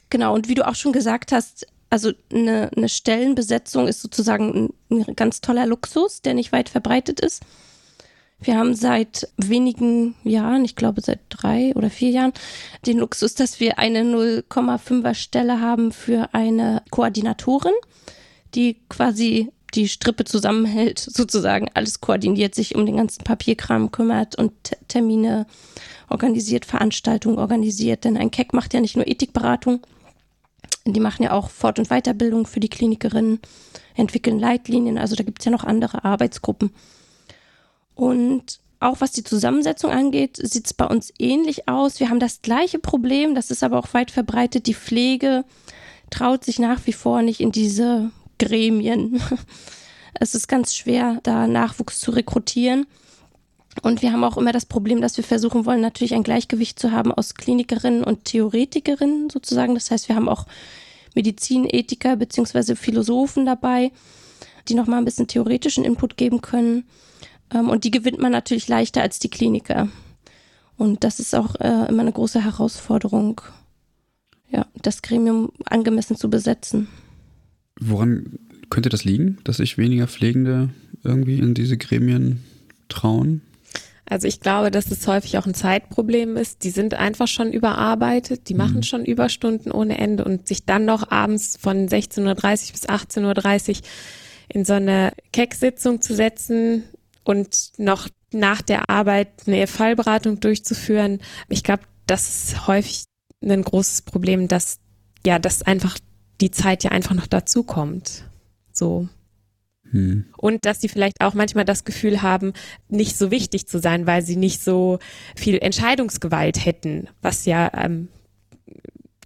Speaker 4: Genau, und wie du auch schon gesagt hast, also eine, eine Stellenbesetzung ist sozusagen ein, ein ganz toller Luxus, der nicht weit verbreitet ist. Wir haben seit wenigen Jahren, ich glaube seit drei oder vier Jahren, den Luxus, dass wir eine 0,5er Stelle haben für eine Koordinatorin, die quasi die Strippe zusammenhält, *laughs* sozusagen alles koordiniert, sich um den ganzen Papierkram kümmert und Termine organisiert, Veranstaltungen organisiert. Denn ein Keck macht ja nicht nur Ethikberatung, die machen ja auch Fort- und Weiterbildung für die Klinikerinnen, entwickeln Leitlinien, also da gibt es ja noch andere Arbeitsgruppen. Und auch was die Zusammensetzung angeht, sieht es bei uns ähnlich aus. Wir haben das gleiche Problem, das ist aber auch weit verbreitet. Die Pflege traut sich nach wie vor nicht in diese Gremien. *laughs* Es ist ganz schwer, da Nachwuchs zu rekrutieren. Und wir haben auch immer das Problem, dass wir versuchen wollen, natürlich ein Gleichgewicht zu haben aus Klinikerinnen und Theoretikerinnen sozusagen. Das heißt, wir haben auch Medizinethiker beziehungsweise Philosophen dabei, die nochmal ein bisschen theoretischen Input geben können. Ähm, und die gewinnt man natürlich leichter als die Kliniker. Und das ist auch äh, immer eine große Herausforderung, ja, das Gremium angemessen zu besetzen.
Speaker 1: Woran könnte das liegen, dass sich weniger Pflegende irgendwie in diese Gremien trauen?
Speaker 3: Also ich glaube, dass es häufig auch ein Zeitproblem ist. Die sind einfach schon überarbeitet, die machen mhm. schon Überstunden ohne Ende und sich dann noch abends von 16.30 Uhr bis 18.30 Uhr in so eine Kecksitzung zu setzen und noch nach der Arbeit eine Fallberatung durchzuführen. Ich glaube, das ist häufig ein großes Problem, dass ja, dass einfach die Zeit ja einfach noch dazu kommt. So. Hm. Und dass sie vielleicht auch manchmal das Gefühl haben, nicht so wichtig zu sein, weil sie nicht so viel Entscheidungsgewalt hätten, was ja, ähm,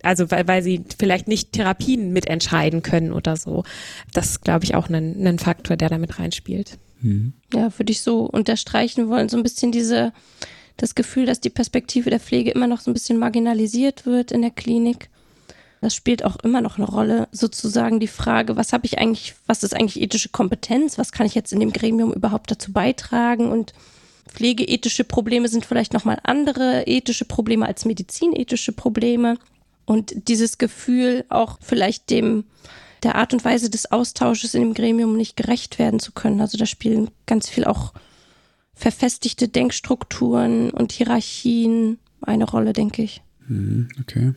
Speaker 3: also weil, weil sie vielleicht nicht Therapien mitentscheiden können oder so. Das ist, glaube ich, auch ein, ein Faktor, der damit reinspielt.
Speaker 4: Hm. Ja, würde ich so unterstreichen wollen, so ein bisschen diese, das Gefühl, dass die Perspektive der Pflege immer noch so ein bisschen marginalisiert wird in der Klinik das spielt auch immer noch eine Rolle, sozusagen die Frage, was habe ich eigentlich, was ist eigentlich ethische Kompetenz, was kann ich jetzt in dem Gremium überhaupt dazu beitragen und pflegeethische Probleme sind vielleicht nochmal andere ethische Probleme als medizinethische Probleme und dieses Gefühl auch vielleicht dem der Art und Weise des Austausches in dem Gremium nicht gerecht werden zu können. Also da spielen ganz viel auch verfestigte Denkstrukturen und Hierarchien eine Rolle, denke ich.
Speaker 1: Mhm, okay.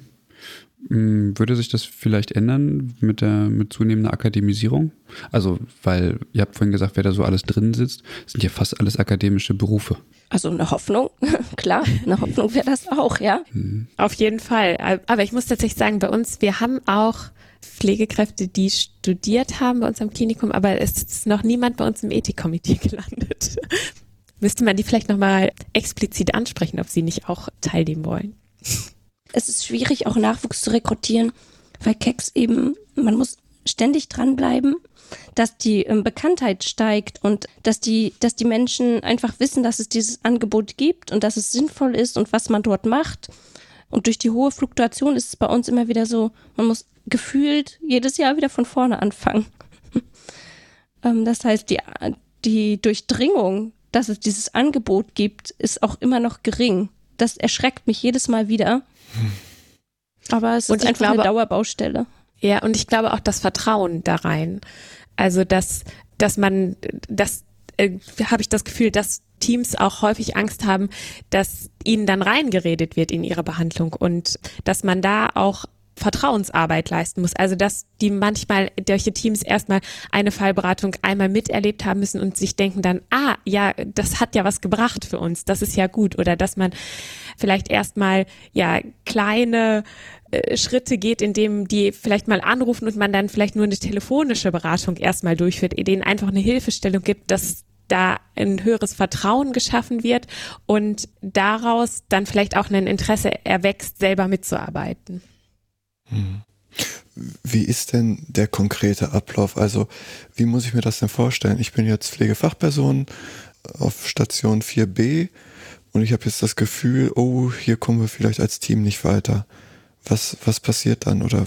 Speaker 1: Hm, würde sich das vielleicht ändern mit der mit zunehmender Akademisierung? Also, weil ihr habt vorhin gesagt, wer da so alles drin sitzt, sind ja fast alles akademische Berufe.
Speaker 4: Also eine Hoffnung, *laughs* klar, eine Hoffnung wäre das auch, ja.
Speaker 3: Hm. Auf jeden Fall. Aber ich muss tatsächlich sagen, bei uns, wir haben auch Pflegekräfte, die studiert haben bei uns am Klinikum, aber es ist noch niemand bei uns im Ethikkomitee *laughs* gelandet. Müsste man die vielleicht nochmal explizit ansprechen, ob sie nicht auch teilnehmen wollen
Speaker 4: es ist schwierig, auch Nachwuchs zu rekrutieren, weil Keks eben, man muss ständig dranbleiben, dass die ähm, Bekanntheit steigt und dass die, dass die Menschen einfach wissen, dass es dieses Angebot gibt und dass es sinnvoll ist und was man dort macht. Und durch die hohe Fluktuation ist es bei uns immer wieder so, man muss gefühlt jedes Jahr wieder von vorne anfangen. *laughs* ähm, das heißt, die, die Durchdringung, dass es dieses Angebot gibt, ist auch immer noch gering. Das erschreckt mich jedes Mal wieder. Aber es
Speaker 3: Und
Speaker 4: ist einfach
Speaker 3: glaube-
Speaker 4: eine Dauerbaustelle.
Speaker 3: Ja, und ich glaube auch das Vertrauen da rein. Also, dass, dass man, das äh, habe ich das Gefühl, dass Teams auch häufig Angst haben, dass ihnen dann reingeredet wird in ihre Behandlung und dass man da auch Vertrauensarbeit leisten muss. Also dass die manchmal solche Teams erstmal eine Fallberatung einmal miterlebt haben müssen und sich denken dann, ah, ja, das hat ja was gebracht für uns, das ist ja gut. Oder dass man vielleicht erstmal ja kleine äh, Schritte geht, indem die vielleicht mal anrufen und man dann vielleicht nur eine telefonische Beratung erstmal durchführt, denen einfach eine Hilfestellung gibt, dass da ein höheres Vertrauen geschaffen wird und daraus dann vielleicht auch ein Interesse erwächst, selber mitzuarbeiten.
Speaker 2: Wie ist denn der konkrete Ablauf? Also, wie muss ich mir das denn vorstellen? Ich bin jetzt Pflegefachperson auf Station 4b und ich habe jetzt das Gefühl, oh, hier kommen wir vielleicht als Team nicht weiter. Was, was passiert dann oder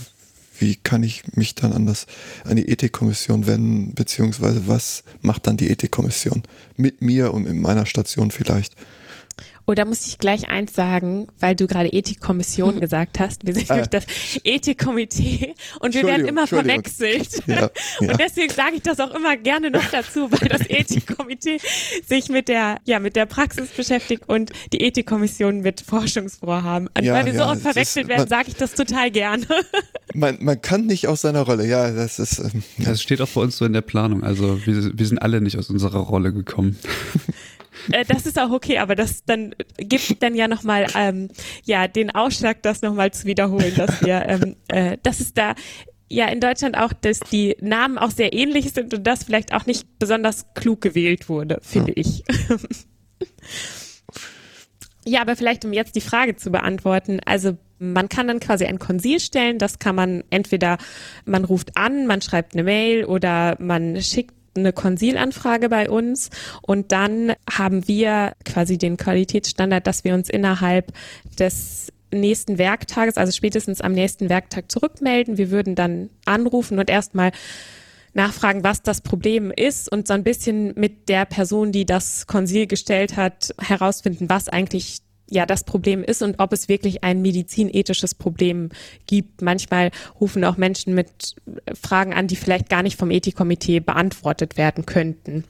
Speaker 2: wie kann ich mich dann an, das, an die Ethikkommission wenden, beziehungsweise was macht dann die Ethikkommission mit mir und in meiner Station vielleicht?
Speaker 3: Oh, da muss ich gleich eins sagen, weil du gerade Ethikkommission *laughs* gesagt hast. Wir sind
Speaker 2: Ah.
Speaker 3: nämlich das Ethikkomitee und wir werden immer verwechselt.
Speaker 2: Ja, ja. *laughs*
Speaker 3: Und deswegen sage ich das auch immer gerne noch dazu, weil das *laughs* Ethikkomitee sich mit der, ja, mit der Praxis beschäftigt und die Ethikkommission mit Forschungsvorhaben. Und
Speaker 2: Ja,
Speaker 3: weil wir so oft verwechselt
Speaker 2: ist-
Speaker 3: werden, sage ich das total gerne.
Speaker 2: Man, man kann nicht aus seiner Rolle, ja, das ist, ähm.
Speaker 1: Das steht auch bei uns so in der Planung. Also wir, wir sind alle nicht aus unserer Rolle gekommen.
Speaker 3: Äh, das ist auch okay, aber das dann gibt dann ja nochmal ähm, ja den Ausschlag, das nochmal zu wiederholen, dass wir, ähm, äh, dass es da ja in Deutschland auch, dass die Namen auch sehr ähnlich sind und das vielleicht auch nicht besonders klug gewählt wurde, finde ich. *laughs* Ja, aber vielleicht um jetzt die Frage zu beantworten. Also man kann dann quasi ein Konsil stellen. Das kann man entweder, man ruft an, man schreibt eine Mail oder man schickt eine Konsilanfrage bei uns und dann haben wir quasi den Qualitätsstandard, dass wir uns innerhalb des nächsten Werktages, also spätestens am nächsten Werktag zurückmelden. Wir würden dann anrufen und erstmal nachfragen, was das Problem ist und so ein bisschen mit der Person, die das Konsil gestellt hat, herausfinden, was eigentlich ja das Problem ist und ob es wirklich ein medizinethisches Problem gibt. Manchmal rufen auch Menschen mit Fragen an, die vielleicht gar nicht vom Ethikkomitee beantwortet werden könnten.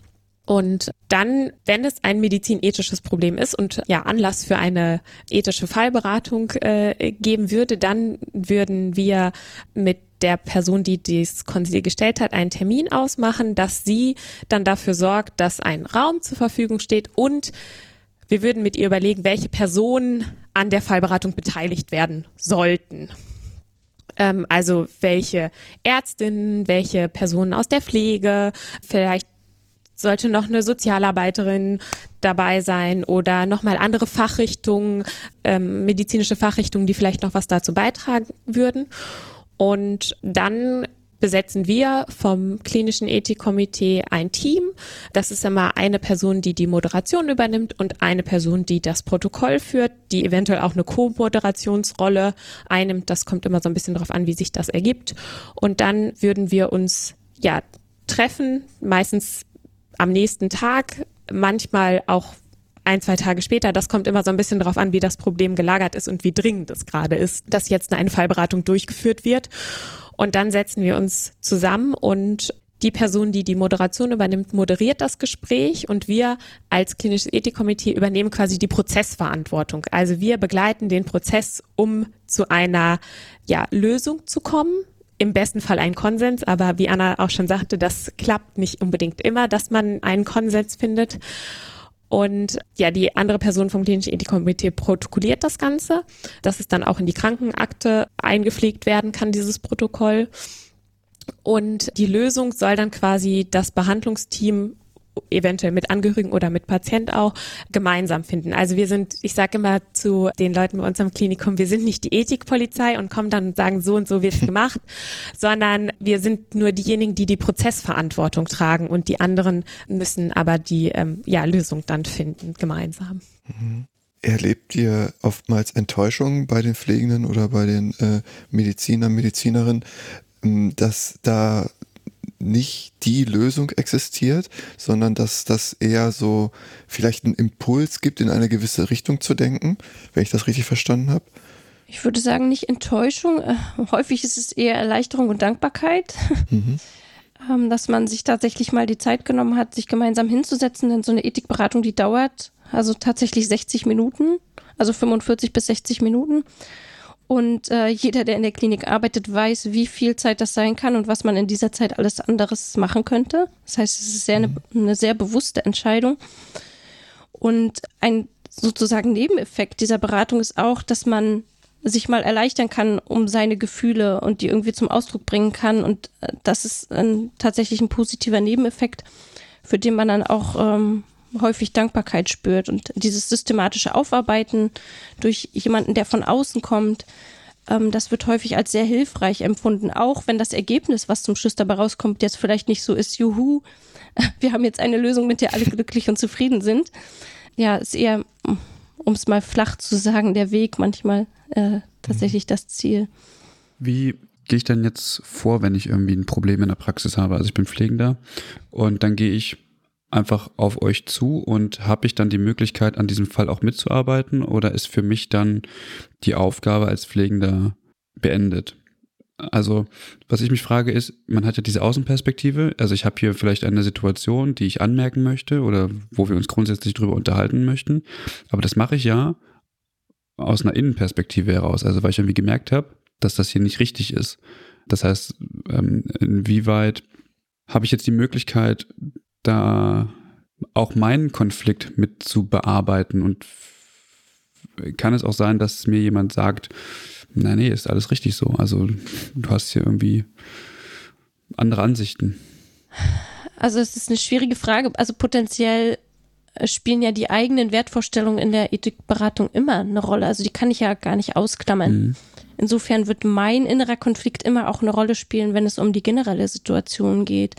Speaker 3: Und dann, wenn es ein medizinethisches Problem ist und ja Anlass für eine ethische Fallberatung äh, geben würde, dann würden wir mit der Person, die das Konsil gestellt hat, einen Termin ausmachen, dass sie dann dafür sorgt, dass ein Raum zur Verfügung steht und wir würden mit ihr überlegen, welche Personen an der Fallberatung beteiligt werden sollten. Ähm, also welche Ärztinnen, welche Personen aus der Pflege, vielleicht sollte noch eine Sozialarbeiterin dabei sein oder nochmal andere Fachrichtungen, ähm, medizinische Fachrichtungen, die vielleicht noch was dazu beitragen würden. Und dann besetzen wir vom klinischen Ethikkomitee ein Team. Das ist immer eine Person, die die Moderation übernimmt und eine Person, die das Protokoll führt, die eventuell auch eine Co-Moderationsrolle einnimmt. Das kommt immer so ein bisschen darauf an, wie sich das ergibt. Und dann würden wir uns ja treffen, meistens am nächsten Tag, manchmal auch ein, zwei Tage später. Das kommt immer so ein bisschen darauf an, wie das Problem gelagert ist und wie dringend es gerade ist, dass jetzt eine Fallberatung durchgeführt wird. Und dann setzen wir uns zusammen und die Person, die die Moderation übernimmt, moderiert das Gespräch und wir als klinisches Ethikkomitee übernehmen quasi die Prozessverantwortung. Also wir begleiten den Prozess, um zu einer ja, Lösung zu kommen. Im besten Fall ein Konsens, aber wie Anna auch schon sagte, das klappt nicht unbedingt immer, dass man einen Konsens findet. Und ja, die andere Person vom klinischen Ethikkomitee protokolliert das Ganze, dass es dann auch in die Krankenakte eingepflegt werden kann, dieses Protokoll. Und die Lösung soll dann quasi das Behandlungsteam eventuell mit Angehörigen oder mit Patient auch gemeinsam finden. Also wir sind, ich sage immer zu den Leuten bei uns am Klinikum, wir sind nicht die Ethikpolizei und kommen dann und sagen, so und so wird's *laughs* gemacht, sondern wir sind nur diejenigen, die die Prozessverantwortung tragen und die anderen müssen aber die ähm, ja, Lösung dann finden, gemeinsam.
Speaker 2: Erlebt ihr oftmals Enttäuschungen bei den Pflegenden oder bei den äh, Medizinern, Medizinerinnen, ähm, dass da nicht die Lösung existiert, sondern dass das eher so vielleicht einen Impuls gibt, in eine gewisse Richtung zu denken, wenn ich das richtig verstanden habe.
Speaker 4: Ich würde sagen, nicht Enttäuschung. Äh, häufig ist es eher Erleichterung und Dankbarkeit. Mhm. *laughs* Ähm, dass man sich tatsächlich mal die Zeit genommen hat, sich gemeinsam hinzusetzen, denn so eine Ethikberatung, die dauert also tatsächlich 60 Minuten, also 45 bis 60 Minuten. Und äh, jeder, der in der Klinik arbeitet, weiß, wie viel Zeit das sein kann und was man in dieser Zeit alles anderes machen könnte. Das heißt, es ist sehr eine, eine sehr bewusste Entscheidung. Und ein sozusagen Nebeneffekt dieser Beratung ist auch, dass man sich mal erleichtern kann um seine Gefühle und die irgendwie zum Ausdruck bringen kann. Und äh, das ist ein, tatsächlich ein positiver Nebeneffekt, für den man dann auch ähm, häufig Dankbarkeit spürt. Und dieses systematische Aufarbeiten durch jemanden, der von außen kommt, ähm, das wird häufig als sehr hilfreich empfunden, auch wenn das Ergebnis, was zum Schluss dabei rauskommt, jetzt vielleicht nicht so ist, juhu, *laughs* wir haben jetzt eine Lösung, mit der alle glücklich und zufrieden sind. Ja, ist eher, um es mal flach zu sagen, der Weg manchmal äh, tatsächlich das Ziel.
Speaker 1: Wie gehe ich dann jetzt vor, wenn ich irgendwie ein Problem in der Praxis habe? Also ich bin Pflegender und dann gehe ich einfach auf euch zu und habe ich dann die Möglichkeit, an diesem Fall auch mitzuarbeiten oder ist für mich dann die Aufgabe als Pflegender beendet? Also, was ich mich frage ist, man hat ja diese Außenperspektive, also ich habe hier vielleicht eine Situation, die ich anmerken möchte oder wo wir uns grundsätzlich drüber unterhalten möchten, aber das mache ich ja aus einer Innenperspektive heraus, also weil ich irgendwie gemerkt habe, dass das hier nicht richtig ist. Das heißt, ähm, inwieweit habe ich jetzt die Möglichkeit, da auch meinen Konflikt mit zu bearbeiten und kann es auch sein, dass mir jemand sagt, nein, nee, ist alles richtig so. Also du hast hier irgendwie andere Ansichten.
Speaker 4: Also es ist eine schwierige Frage. Also potenziell äh, spielen ja die eigenen Wertvorstellungen in der Ethikberatung immer eine Rolle. Also die kann ich ja gar nicht ausklammern. Mhm. Insofern wird mein innerer Konflikt immer auch eine Rolle spielen, wenn es um die generelle Situation geht.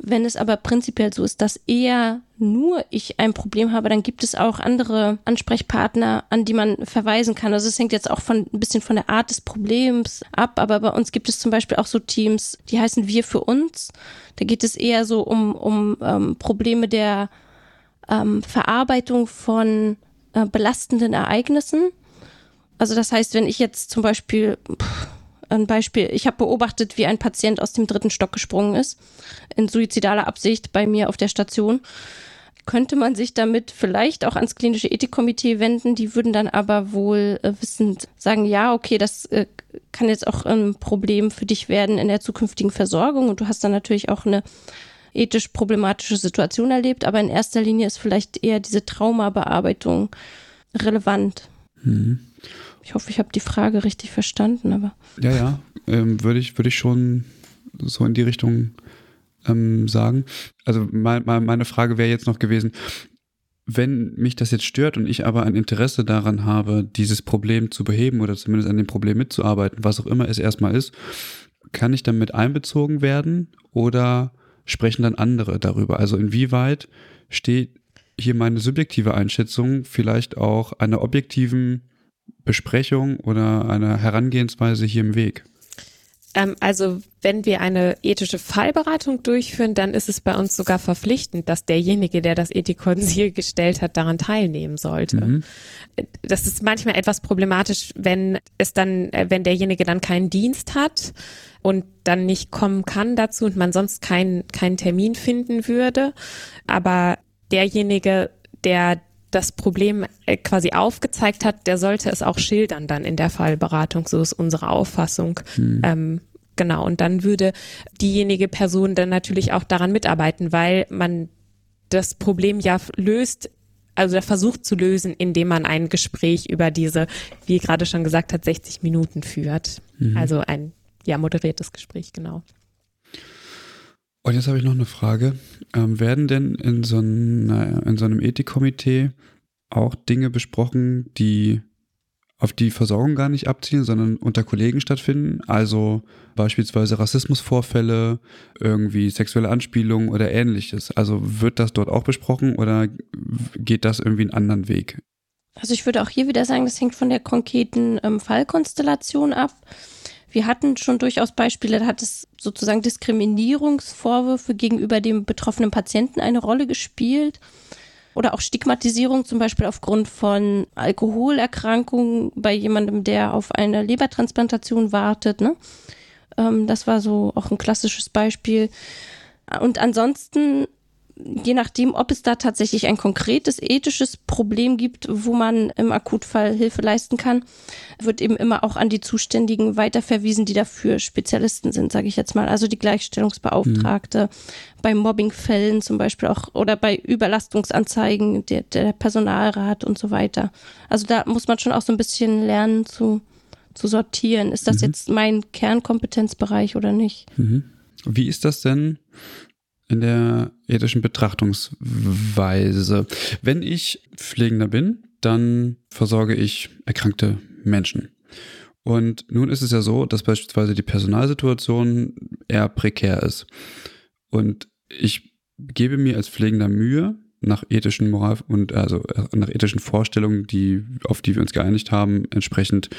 Speaker 4: Wenn es aber prinzipiell so ist, dass eher nur ich ein Problem habe, dann gibt es auch andere Ansprechpartner, an die man verweisen kann. Also es hängt jetzt auch von ein bisschen von der Art des Problems ab, aber bei uns gibt es zum Beispiel auch so Teams, die heißen Wir für uns. Da geht es eher so um, um ähm, Probleme der ähm, Verarbeitung von äh, belastenden Ereignissen. Also das heißt, wenn ich jetzt zum Beispiel pff, ein Beispiel. Ich habe beobachtet, wie ein Patient aus dem dritten Stock gesprungen ist, in suizidaler Absicht bei mir auf der Station. Könnte man sich damit vielleicht auch ans klinische Ethikkomitee wenden? Die würden dann aber wohl äh, wissend sagen, ja, okay, das äh, kann jetzt auch ein Problem für dich werden in der zukünftigen Versorgung. Und du hast dann natürlich auch eine ethisch problematische Situation erlebt, aber in erster Linie ist vielleicht eher diese Traumabearbeitung relevant. Mhm. Ich hoffe, ich habe die Frage richtig verstanden, aber.
Speaker 1: Ja, ja, ähm, würde ich, würde ich schon so in die Richtung ähm, sagen. Also mein, meine Frage wäre jetzt noch gewesen, wenn mich das jetzt stört und ich aber ein Interesse daran habe, dieses Problem zu beheben oder zumindest an dem Problem mitzuarbeiten, was auch immer es erstmal ist, kann ich damit einbezogen werden oder sprechen dann andere darüber? Also inwieweit steht hier meine subjektive Einschätzung vielleicht auch einer objektiven Besprechung oder einer Herangehensweise hier im Weg?
Speaker 3: Ähm, also wenn wir eine ethische Fallberatung durchführen, dann ist es bei uns sogar verpflichtend, dass derjenige, der das Ethikkonsil *laughs* gestellt hat, daran teilnehmen sollte. Mhm. Das ist manchmal etwas problematisch, wenn es dann, äh, wenn derjenige dann keinen Dienst hat und dann nicht kommen kann dazu und man sonst keinen keinen Termin finden würde. Aber derjenige, der das Problem äh, quasi aufgezeigt hat, der sollte es auch schildern dann in der Fallberatung. So ist unsere Auffassung. Hm. Ähm, genau. Und dann würde diejenige Person dann natürlich auch daran mitarbeiten, weil man das Problem ja löst, also versucht zu lösen, indem man ein Gespräch über diese, wie gerade schon gesagt hat, 60 Minuten führt. Mhm. Also ein ja moderiertes Gespräch, genau.
Speaker 1: Und jetzt habe ich noch eine Frage. Ähm, werden denn in so, einer, in so einem Ethikkomitee auch Dinge besprochen, die auf die Versorgung gar nicht abzielen, sondern unter Kollegen stattfinden? Also beispielsweise Rassismusvorfälle, irgendwie sexuelle Anspielungen oder ähnliches. Also wird das dort auch besprochen oder geht das irgendwie einen anderen Weg?
Speaker 4: Also ich würde auch hier wieder sagen, das hängt von der konkreten ähm, Fallkonstellation ab. Wir hatten schon durchaus Beispiele, da hat es sozusagen Diskriminierungsvorwürfe gegenüber dem betroffenen Patienten eine Rolle gespielt. Oder auch Stigmatisierung, zum Beispiel aufgrund von Alkoholerkrankungen bei jemandem, der auf eine Lebertransplantation wartet. Ne? Ähm, das war so auch ein klassisches Beispiel. Und ansonsten je nachdem, ob es da tatsächlich ein konkretes ethisches Problem gibt, wo man im Akutfall Hilfe leisten kann, wird eben immer auch an die Zuständigen weiterverwiesen, die dafür Spezialisten sind, sage ich jetzt mal. Also die Gleichstellungsbeauftragte, mhm. bei Mobbingfällen zum Beispiel auch oder bei Überlastungsanzeigen, der, der Personalrat und so weiter. Also da muss man schon auch so ein bisschen lernen zu, zu sortieren. Ist das mhm. jetzt mein Kernkompetenzbereich oder nicht?
Speaker 1: Mhm. Wie ist das denn? In der ethischen Betrachtungsweise. Wenn ich Pflegender bin, dann versorge ich erkrankte Menschen. Und nun ist es ja so, dass beispielsweise die Personalsituation eher prekär ist. Und ich gebe mir als Pflegender Mühe, nach ethischen Moral und also nach ethischen Vorstellungen, die, auf die wir uns geeinigt haben, entsprechend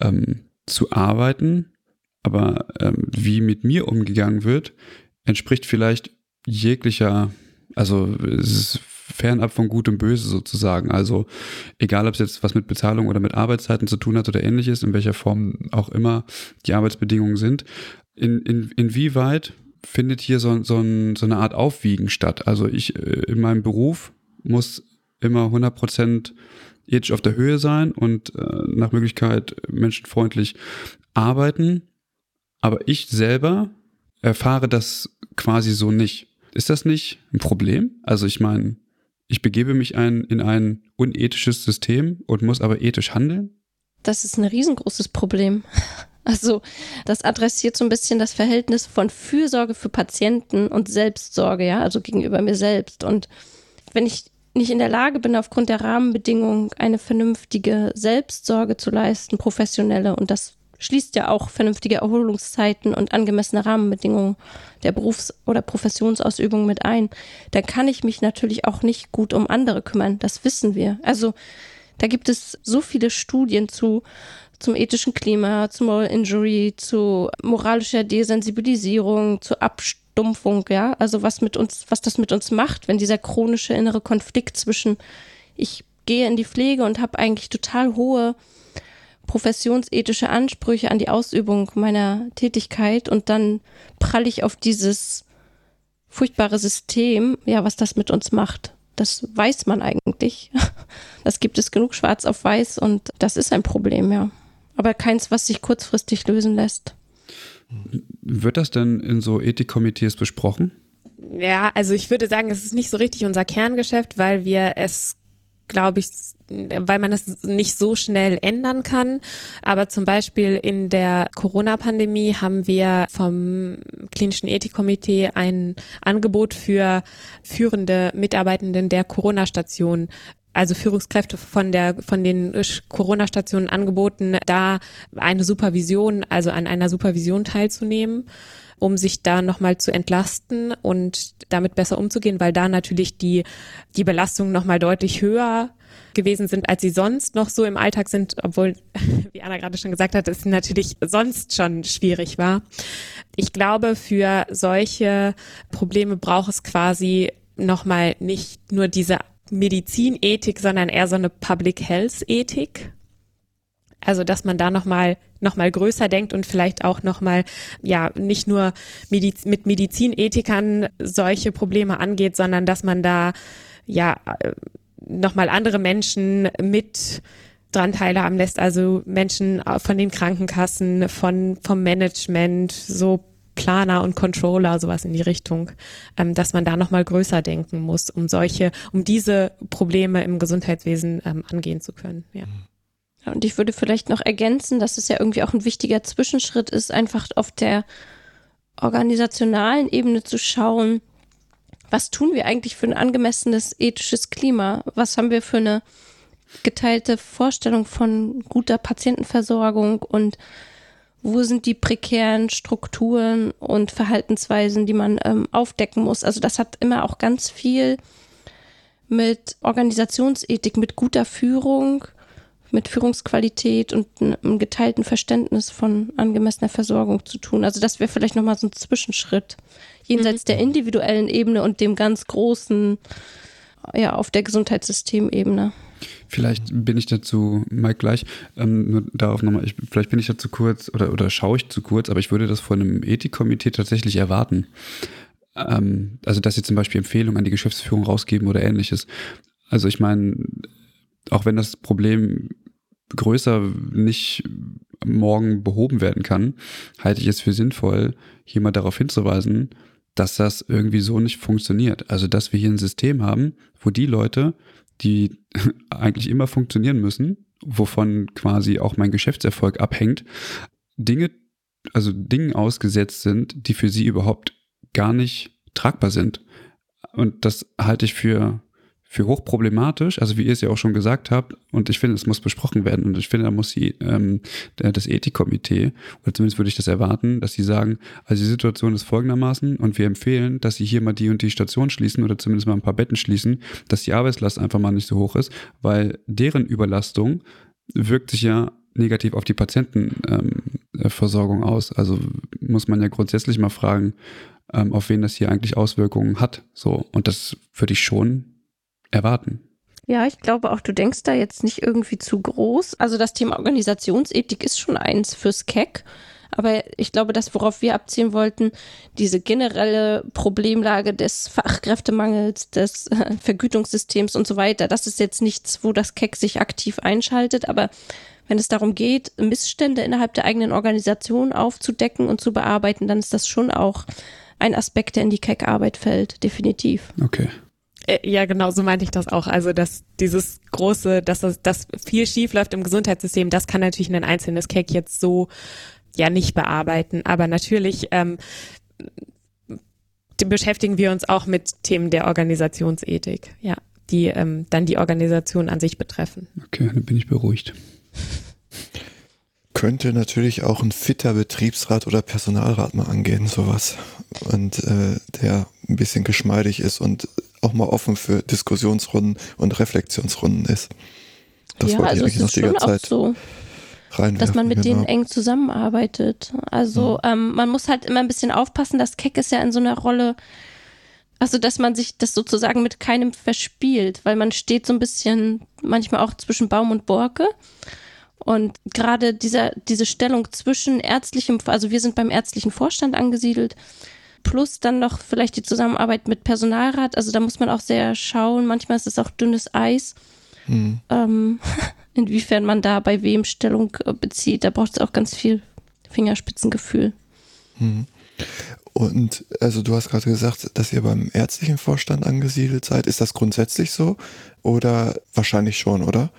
Speaker 1: ähm, zu arbeiten. Aber ähm, wie mit mir umgegangen wird, entspricht vielleicht jeglicher, also es ist fernab von Gut und Böse sozusagen. Also egal, ob es jetzt was mit Bezahlung oder mit Arbeitszeiten zu tun hat oder ähnliches, in welcher Form auch immer die Arbeitsbedingungen sind. In, in, inwieweit findet hier so, so, ein, so eine Art Aufwiegen statt? Also ich äh, in meinem Beruf muss immer 100 Prozent ethisch auf der Höhe sein und äh, nach Möglichkeit menschenfreundlich arbeiten. Aber ich selber erfahre das quasi so nicht. Ist das nicht ein Problem? Also ich meine, ich begebe mich ein, in ein unethisches System und muss aber ethisch handeln?
Speaker 4: Das ist ein riesengroßes Problem. *laughs* Also das adressiert so ein bisschen das Verhältnis von Fürsorge für Patienten und Selbstsorge, ja, also gegenüber mir selbst. Und wenn ich nicht in der Lage bin, aufgrund der Rahmenbedingungen eine vernünftige Selbstsorge zu leisten, professionelle, und das schließt ja auch vernünftige Erholungszeiten und angemessene Rahmenbedingungen der Berufs- oder Professionsausübung mit ein, dann kann ich mich natürlich auch nicht gut um andere kümmern. Das wissen wir. Also da gibt es so viele Studien zu zum ethischen Klima, zu Moral Injury, zu moralischer Desensibilisierung, zu Abstumpfung, ja, also was mit uns, was das mit uns macht, wenn dieser chronische innere Konflikt zwischen ich gehe in die Pflege und habe eigentlich total hohe professionsethische Ansprüche an die Ausübung meiner Tätigkeit und dann prall ich auf dieses furchtbare System, ja, was das mit uns macht. Das weiß man eigentlich. *laughs* Das gibt es genug schwarz auf weiß und das ist ein Problem, ja. Aber keins, was sich kurzfristig lösen lässt.
Speaker 1: Wird das denn in so Ethikkomitees besprochen?
Speaker 3: Ja, also ich würde sagen, es ist nicht so richtig unser Kerngeschäft, weil wir es glaube ich, weil man es nicht so schnell ändern kann. Aber zum Beispiel in der Corona-Pandemie haben wir vom Klinischen Ethikkomitee ein Angebot für führende Mitarbeitenden der Corona-Station also Führungskräfte von der von den Corona-Stationen angeboten, da eine Supervision, also an einer Supervision teilzunehmen um sich da nochmal zu entlasten und damit besser umzugehen, weil da natürlich die, die Belastungen nochmal deutlich höher gewesen sind, als sie sonst noch so im Alltag sind, obwohl, *laughs* wie Anna gerade schon gesagt hat, es natürlich sonst schon schwierig war. Ich glaube, für solche Probleme braucht es quasi nochmal nicht nur diese Medizinethik, sondern eher so eine Public Health Ethik. Also, dass man da nochmal noch mal größer denkt und vielleicht auch nochmal, ja, nicht nur Mediz mit Medizinethikern solche Probleme angeht, sondern dass man da, ja, nochmal andere Menschen mit dran teilhaben lässt, also Menschen von den Krankenkassen, von, vom Management, so Planer und Controller, sowas in die Richtung, ähm, dass man da nochmal größer denken muss, um solche, um diese Probleme im Gesundheitswesen ähm, angehen zu können. Ja.
Speaker 4: Und ich würde vielleicht noch ergänzen, dass es ja irgendwie auch ein wichtiger Zwischenschritt ist, einfach auf der organisationalen Ebene zu schauen, was tun wir eigentlich für ein angemessenes ethisches Klima? Was haben wir für eine geteilte Vorstellung von guter Patientenversorgung und wo sind die prekären Strukturen und Verhaltensweisen, die man ähm, aufdecken muss? Also das hat immer auch ganz viel mit Organisationsethik, mit guter Führung, mit Führungsqualität und einem geteilten Verständnis von angemessener Versorgung zu tun. Also das wäre vielleicht nochmal so ein Zwischenschritt jenseits mhm. der individuellen Ebene und dem ganz großen, ja, auf der Gesundheitssystemebene.
Speaker 1: Vielleicht bin ich dazu, Mike, gleich, ähm, nur darauf nochmal, ich, vielleicht bin ich dazu kurz oder, oder schaue ich zu kurz, aber ich würde das von einem Ethikkomitee tatsächlich erwarten. Ähm, also, dass sie zum Beispiel Empfehlungen an die Geschäftsführung rausgeben oder ähnliches. Also, ich meine, auch wenn das Problem größer nicht morgen behoben werden kann, halte ich es für sinnvoll, mal darauf hinzuweisen, dass das irgendwie so nicht funktioniert. Also, dass wir hier ein System haben, wo die Leute, die *laughs* eigentlich immer funktionieren müssen, wovon quasi auch mein Geschäftserfolg abhängt, Dinge, also Dingen ausgesetzt sind, die für sie überhaupt gar nicht tragbar sind. Und das halte ich für für hochproblematisch, also wie ihr es ja auch schon gesagt habt, und ich finde, es muss besprochen werden. Und ich finde, da muss sie, ähm, das Ethikkomitee, oder zumindest würde ich das erwarten, dass sie sagen, also die Situation ist folgendermaßen und wir empfehlen, dass sie hier mal die und die Station schließen oder zumindest mal ein paar Betten schließen, dass die Arbeitslast einfach mal nicht so hoch ist, weil deren Überlastung wirkt sich ja negativ auf die Patientenversorgung ähm, aus. Also muss man ja grundsätzlich mal fragen, ähm, auf wen das hier eigentlich Auswirkungen hat. So, und das würde ich schon erwarten.
Speaker 4: Ja, ich glaube auch, du denkst da jetzt nicht irgendwie zu groß. Also das Thema Organisationsethik ist schon eins fürs KEC. Aber ich glaube, das, worauf wir abzielen wollten, diese generelle Problemlage des Fachkräftemangels, des äh, *laughs* Vergütungssystems und so weiter, das ist jetzt nichts, wo das KEC sich aktiv einschaltet. Aber wenn es darum geht, Missstände innerhalb der eigenen Organisation aufzudecken und zu bearbeiten, dann ist das schon auch ein Aspekt, der in die KEC-Arbeit fällt, definitiv.
Speaker 1: Okay.
Speaker 3: Äh, ja, genau, so meinte ich das auch. Also, dass dieses große, dass das dass viel schief läuft im Gesundheitssystem, das kann natürlich ein einzelnes Cake jetzt so ja nicht bearbeiten. Aber natürlich ähm, beschäftigen wir uns auch mit Themen der Organisationsethik, ja, die ähm, dann die Organisation an sich betreffen.
Speaker 1: Okay, dann bin ich beruhigt.
Speaker 2: Könnte natürlich auch ein fitter Betriebsrat oder Personalrat mal angehen, sowas. Und äh, der ein bisschen geschmeidig ist und auch mal offen für Diskussionsrunden und Reflexionsrunden ist.
Speaker 4: Das ja, also es ist schon auch so, dass man mit genau. denen eng zusammenarbeitet. Also mhm. ähm, man muss halt immer ein bisschen aufpassen, dass Keck ist ja in so einer Rolle, also dass man sich das sozusagen mit keinem verspielt, weil man steht so ein bisschen manchmal auch zwischen Baum und Borke. Und gerade dieser, diese Stellung zwischen ärztlichem, also wir sind beim ärztlichen Vorstand angesiedelt, plus dann noch vielleicht die Zusammenarbeit mit Personalrat. Also da muss man auch sehr schauen. Manchmal ist es auch dünnes Eis. Mhm. Ähm, *laughs* inwiefern man da bei wem Stellung äh, bezieht. Da braucht es auch ganz viel Fingerspitzengefühl.
Speaker 2: Mhm. Und also du hast gerade gesagt, dass ihr beim ärztlichen Vorstand angesiedelt seid. Ist das grundsätzlich so? Oder wahrscheinlich schon, oder?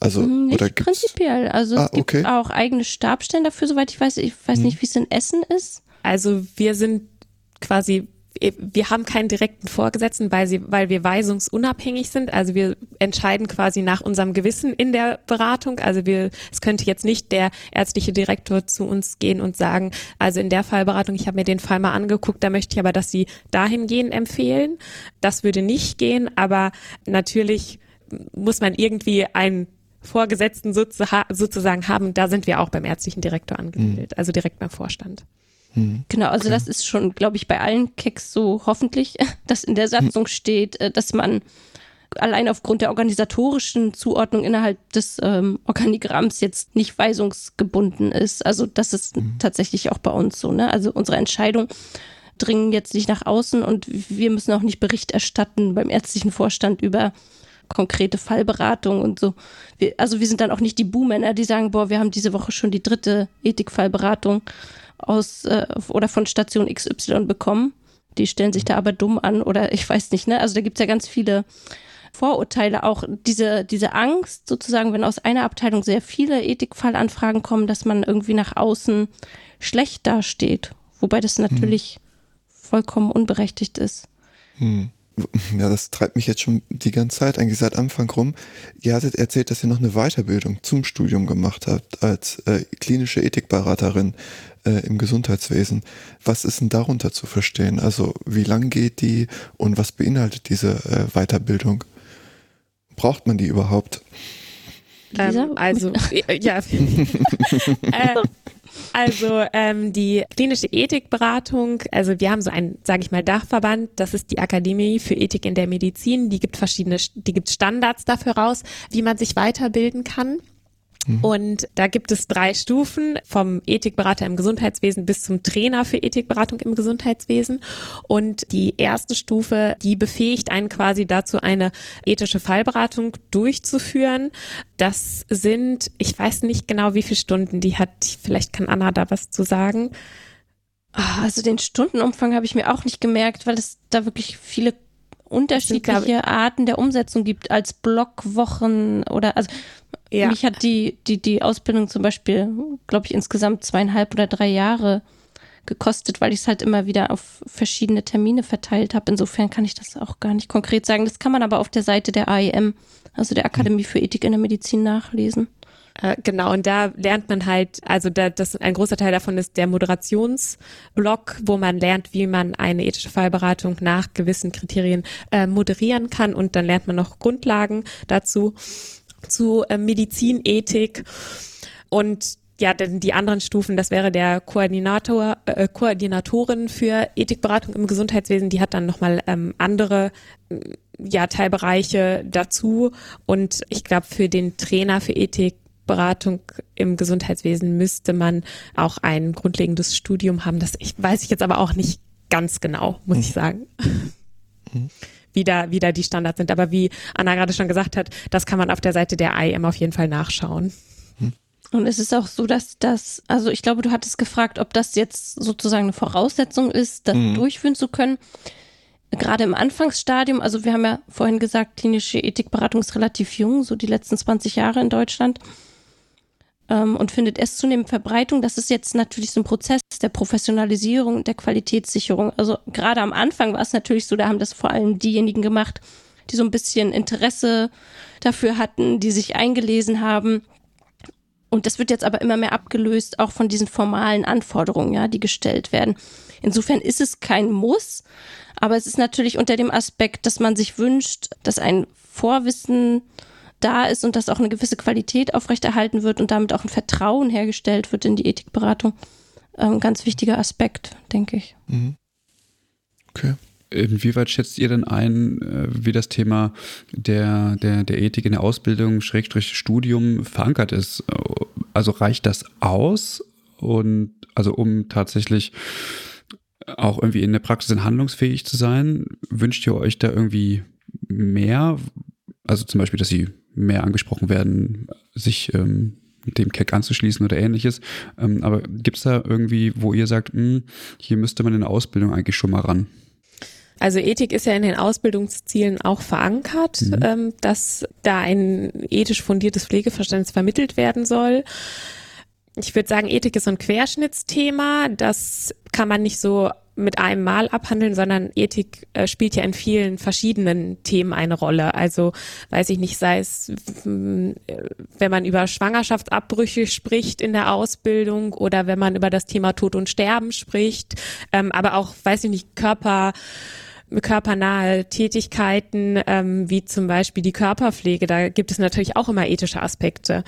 Speaker 4: Also, nicht oder prinzipiell. Also ah, es gibt okay. auch eigene Stabstellen dafür, soweit ich weiß. Ich weiß hm. nicht, wie es in Essen ist.
Speaker 3: Also wir sind quasi wir haben keinen direkten Vorgesetzten, weil sie, weil wir weisungsunabhängig sind. Also wir entscheiden quasi nach unserem Gewissen in der Beratung. Also wir, es könnte jetzt nicht der ärztliche Direktor zu uns gehen und sagen, also in der Fallberatung, ich habe mir den Fall mal angeguckt, da möchte ich aber, dass Sie dahin gehen empfehlen. Das würde nicht gehen, aber natürlich muss man irgendwie einen Vorgesetzten sozusagen haben. Da sind wir auch beim ärztlichen Direktor angesiedelt, mhm. also direkt beim Vorstand.
Speaker 4: Hm. Genau, also okay. das ist schon, glaube ich, bei allen Keks so hoffentlich, *laughs* dass in der Satzung hm. steht, äh, dass man allein aufgrund der organisatorischen Zuordnung innerhalb des ähm, Organigramms jetzt nicht weisungsgebunden ist. Also das ist mhm. tatsächlich auch bei uns so. Ne? Also unsere Entscheidungen dringen jetzt nicht nach außen und wir müssen auch nicht Bericht erstatten beim ärztlichen Vorstand über konkrete Fallberatung und so. Wir, also wir sind dann auch nicht die Buhmänner, die sagen, boah, wir haben diese Woche schon die dritte Ethikfallberatung aus äh, oder von Station XY bekommen. Die stellen sich da aber dumm an oder ich weiß nicht, ne? Also da gibt's ja ganz viele Vorurteile, auch diese, diese Angst sozusagen, wenn aus einer Abteilung sehr viele Ethikfallanfragen kommen, dass man irgendwie nach außen schlecht dasteht. Wobei das natürlich hm. vollkommen unberechtigt ist.
Speaker 2: Hm ja, das treibt mich jetzt schon die ganze Zeit, eigentlich seit Anfang rum. Ihr hattet erzählt, dass ihr noch eine Weiterbildung zum Studium gemacht habt als äh, klinische Ethikberaterin äh, im Gesundheitswesen. Was ist denn darunter zu verstehen? Also wie lang geht die und was beinhaltet diese äh, Weiterbildung? Braucht man die überhaupt?
Speaker 3: Ähm, also, ja. *laughs* *laughs* äh, also ähm, die klinische Ethikberatung, also wir haben so einen, sage ich mal, Dachverband, das ist die Akademie für Ethik in der Medizin, die gibt verschiedene, die gibt Standards dafür raus, wie man sich weiterbilden kann. Mhm. Und da gibt es drei Stufen vom Ethikberater im Gesundheitswesen bis zum Trainer für Ethikberatung im Gesundheitswesen. Und die erste Stufe, die befähigt einen quasi dazu, eine ethische Fallberatung durchzuführen. Das sind, ich weiß nicht genau, wie viele Stunden die hat. Vielleicht kann Anna da was zu sagen.
Speaker 4: Ah, also den Stundenumfang habe ich mir auch nicht gemerkt, weil es da wirklich viele unterschiedliche sind, Arten der Umsetzung gibt als Blockwochen oder also ja. mich hat die, die, die Ausbildung zum Beispiel, glaube ich, insgesamt zweieinhalb oder drei Jahre gekostet, weil ich es halt immer wieder auf verschiedene Termine verteilt habe. Insofern kann ich das auch gar nicht konkret sagen. Das kann man aber auf der Seite der AEM, also der Akademie für Ethik in der Medizin, nachlesen.
Speaker 3: Äh, genau, und da lernt man halt, also da, das ein großer Teil davon ist der Moderationsblock, wo man lernt, wie man eine ethische Fallberatung nach gewissen Kriterien äh, moderieren kann und dann lernt man noch Grundlagen dazu zu äh, Medizinethik und ja, denn die anderen Stufen, das wäre der Koordinator, äh, Koordinatorin für Ethikberatung im Gesundheitswesen, die hat dann nochmal ähm, andere ja, Teilbereiche dazu. Und ich glaube, für den Trainer für Ethik Beratung im Gesundheitswesen müsste man auch ein grundlegendes Studium haben. Das ich, weiß ich jetzt aber auch nicht ganz genau, muss mhm. ich sagen. Mhm. Wie, da, wie da die Standards sind. Aber wie Anna gerade schon gesagt hat, das kann man auf der Seite der IM auf jeden Fall nachschauen.
Speaker 4: Mhm. Und es ist auch so, dass das, also ich glaube, du hattest gefragt, ob das jetzt sozusagen eine Voraussetzung ist, das mhm. durchführen zu können. Gerade im Anfangsstadium, also wir haben ja vorhin gesagt, klinische Ethikberatung ist relativ jung, so die letzten 20 Jahre in Deutschland ähm, und findet erst zunehmend Verbreitung. Das ist jetzt natürlich so ein Prozess der Professionalisierung und der Qualitätssicherung. Also gerade am Anfang war es natürlich so, da haben das vor allem diejenigen gemacht, die so ein bisschen Interesse dafür hatten, die sich eingelesen haben. Und das wird jetzt aber immer mehr abgelöst, auch von diesen formalen Anforderungen, ja, die gestellt werden. Insofern ist es kein Muss, aber es ist natürlich unter dem Aspekt, dass man sich wünscht, dass ein Vorwissen da ist und dass auch eine gewisse Qualität aufrechterhalten wird und damit auch ein Vertrauen hergestellt wird in die Ethikberatung. Ähm, ganz wichtiger Aspekt, denke ich. Mhm.
Speaker 1: Okay. Inwieweit schätzt ihr denn ein, äh, wie das Thema der, der, der Ethik in der Ausbildung, Schrägstrich Studium verankert ist? Also reicht das aus und also um tatsächlich auch irgendwie in der Praxis handlungsfähig zu sein, wünscht ihr euch da irgendwie mehr? Also zum Beispiel, dass sie mehr angesprochen werden, sich ähm, dem Keck anzuschließen oder ähnliches. Ähm, aber gibt es da irgendwie, wo ihr sagt, mh, hm, hier müsste man in der Ausbildung eigentlich schon mal ran?
Speaker 3: Also Ethik ist ja in den Ausbildungszielen auch verankert, mhm. ähm, dass da ein ethisch fundiertes Pflegeverständnis vermittelt werden soll. Ich würde sagen, Ethik ist so ein Querschnittsthema. Das kann man nicht so mit einem Mal abhandeln, sondern Ethik äh, spielt ja in vielen verschiedenen Themen eine Rolle. Also weiß ich nicht, sei es, wenn man über Schwangerschaftsabbrüche spricht in der Ausbildung oder wenn man über das Thema Tod und Sterben spricht, ähm, aber auch, weiß ich nicht, Körper körpernahe Tätigkeiten, ähm, wie zum Beispiel die Körperpflege, da gibt es natürlich auch immer ethische Aspekte.